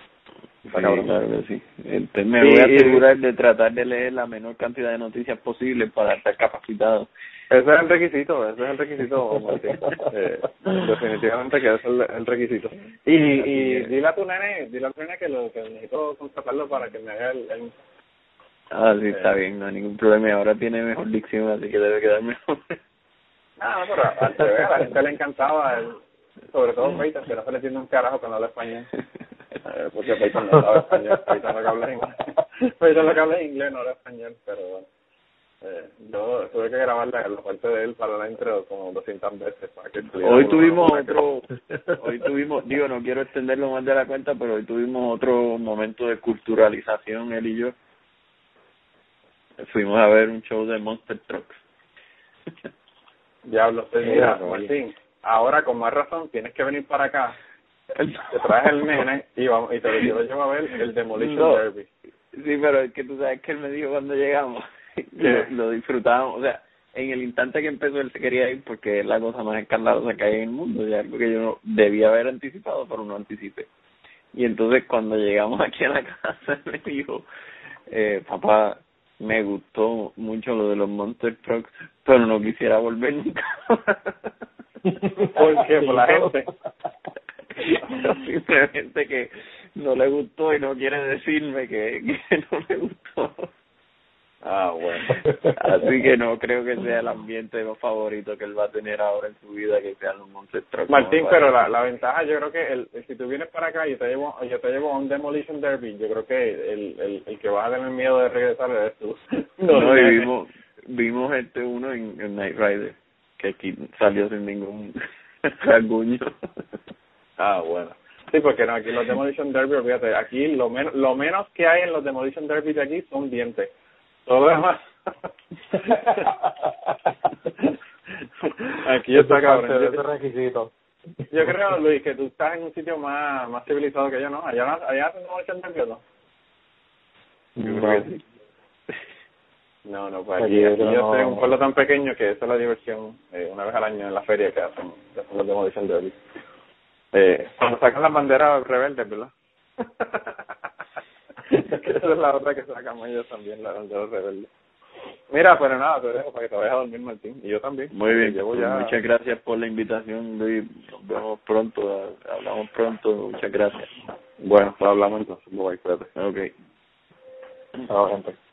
Sí, claro que sí. Entonces me voy a asegurar de tratar de leer la menor cantidad de noticias posible para estar capacitado. Ese es el requisito, ese es el requisito, Martín. Eh, definitivamente que ese es el, el requisito. Y, y dile a tu nene, dile a tu nene que lo que necesito contratarlo para que me haga el, el- Ah, sí, está bien, no hay ningún problema. Ahora tiene mejor dicción, así que debe quedar mejor. Ah, no, pero al revés, a la gente le encantaba, el, sobre todo Peyton, que no se le entiende un carajo cuando habla español. Eh, porque Peyton no sabe español, Peyton lo que habla inglés. Peyton lo que habla inglés, no habla español, pero bueno. Eh, yo tuve que grabar la, la parte de él para la intro como 200 veces para que estuviera Hoy tuvimos otro, hoy tuvimos, digo, no quiero extenderlo más de la cuenta, pero hoy tuvimos otro momento de culturalización, él y yo. Fuimos a ver un show de Monster Trucks. Diablo, usted Mira, mira. Martín, ahora con más razón tienes que venir para acá, te traes el nene y, vamos, y te lo llevo a ver el Demolition No. Derby. Sí, pero es que tú sabes que él me dijo cuando llegamos, lo, lo disfrutábamos, o sea, en el instante que empezó él se quería ir porque es la cosa más escandalosa que hay en el mundo, y algo que yo no debía haber anticipado, pero no anticipé. Y entonces cuando llegamos aquí a la casa me dijo, eh, papá, me gustó mucho lo de los Monster Trucks, pero no quisiera volver nunca. ¿Por qué? Por la gente. Simplemente que no le gustó y no quiere decirme que, que no le gustó. Ah, bueno. Así que no creo que sea el ambiente más favorito que él va a tener ahora en su vida, que sean los Monster Trucks. Martín, pero la, la ventaja, yo creo que el, si tú vienes para acá y te llevo, yo te llevo a un Demolition Derby, yo creo que el, el, el que vas a tener miedo de regresar eres tú. No, y vimos, vimos este uno en, en Night Rider, que aquí salió sin ningún rasguño. Ah, bueno. Sí, porque no, aquí los Demolition Derby, olvídate, aquí lo, menos lo menos que hay en los Demolition Derby de aquí son dientes. Todo lo demás. aquí está Eso es parte cabrón. Yo, ese requisito. yo creo, Luis, que tú estás en un sitio más, más civilizado que yo, ¿no? Allá, no- allá hacen Demolition Derby, ¿o ¿no? Yo creo que sí. No, no, pues Aquí aquí, yo yo estoy en un pueblo tan pequeño que esa es la diversión eh, una vez al año en la feria que hacen, que hacen los Demolition Derby. Eh, cuando sacan las banderas rebeldes, ¿verdad? que esa es la otra que sacan ellos también, la bandera rebelde. Mira, pero nada, te dejo para que te vayas a dormir, Martín. Y yo también. Muy bien, Llevo pues ya... muchas gracias por la invitación, Luis. Nos vemos pronto, hablamos pronto. Muchas gracias. Bueno, pues hablamos entonces. Bye, cuídate. Ok. Chao, gente.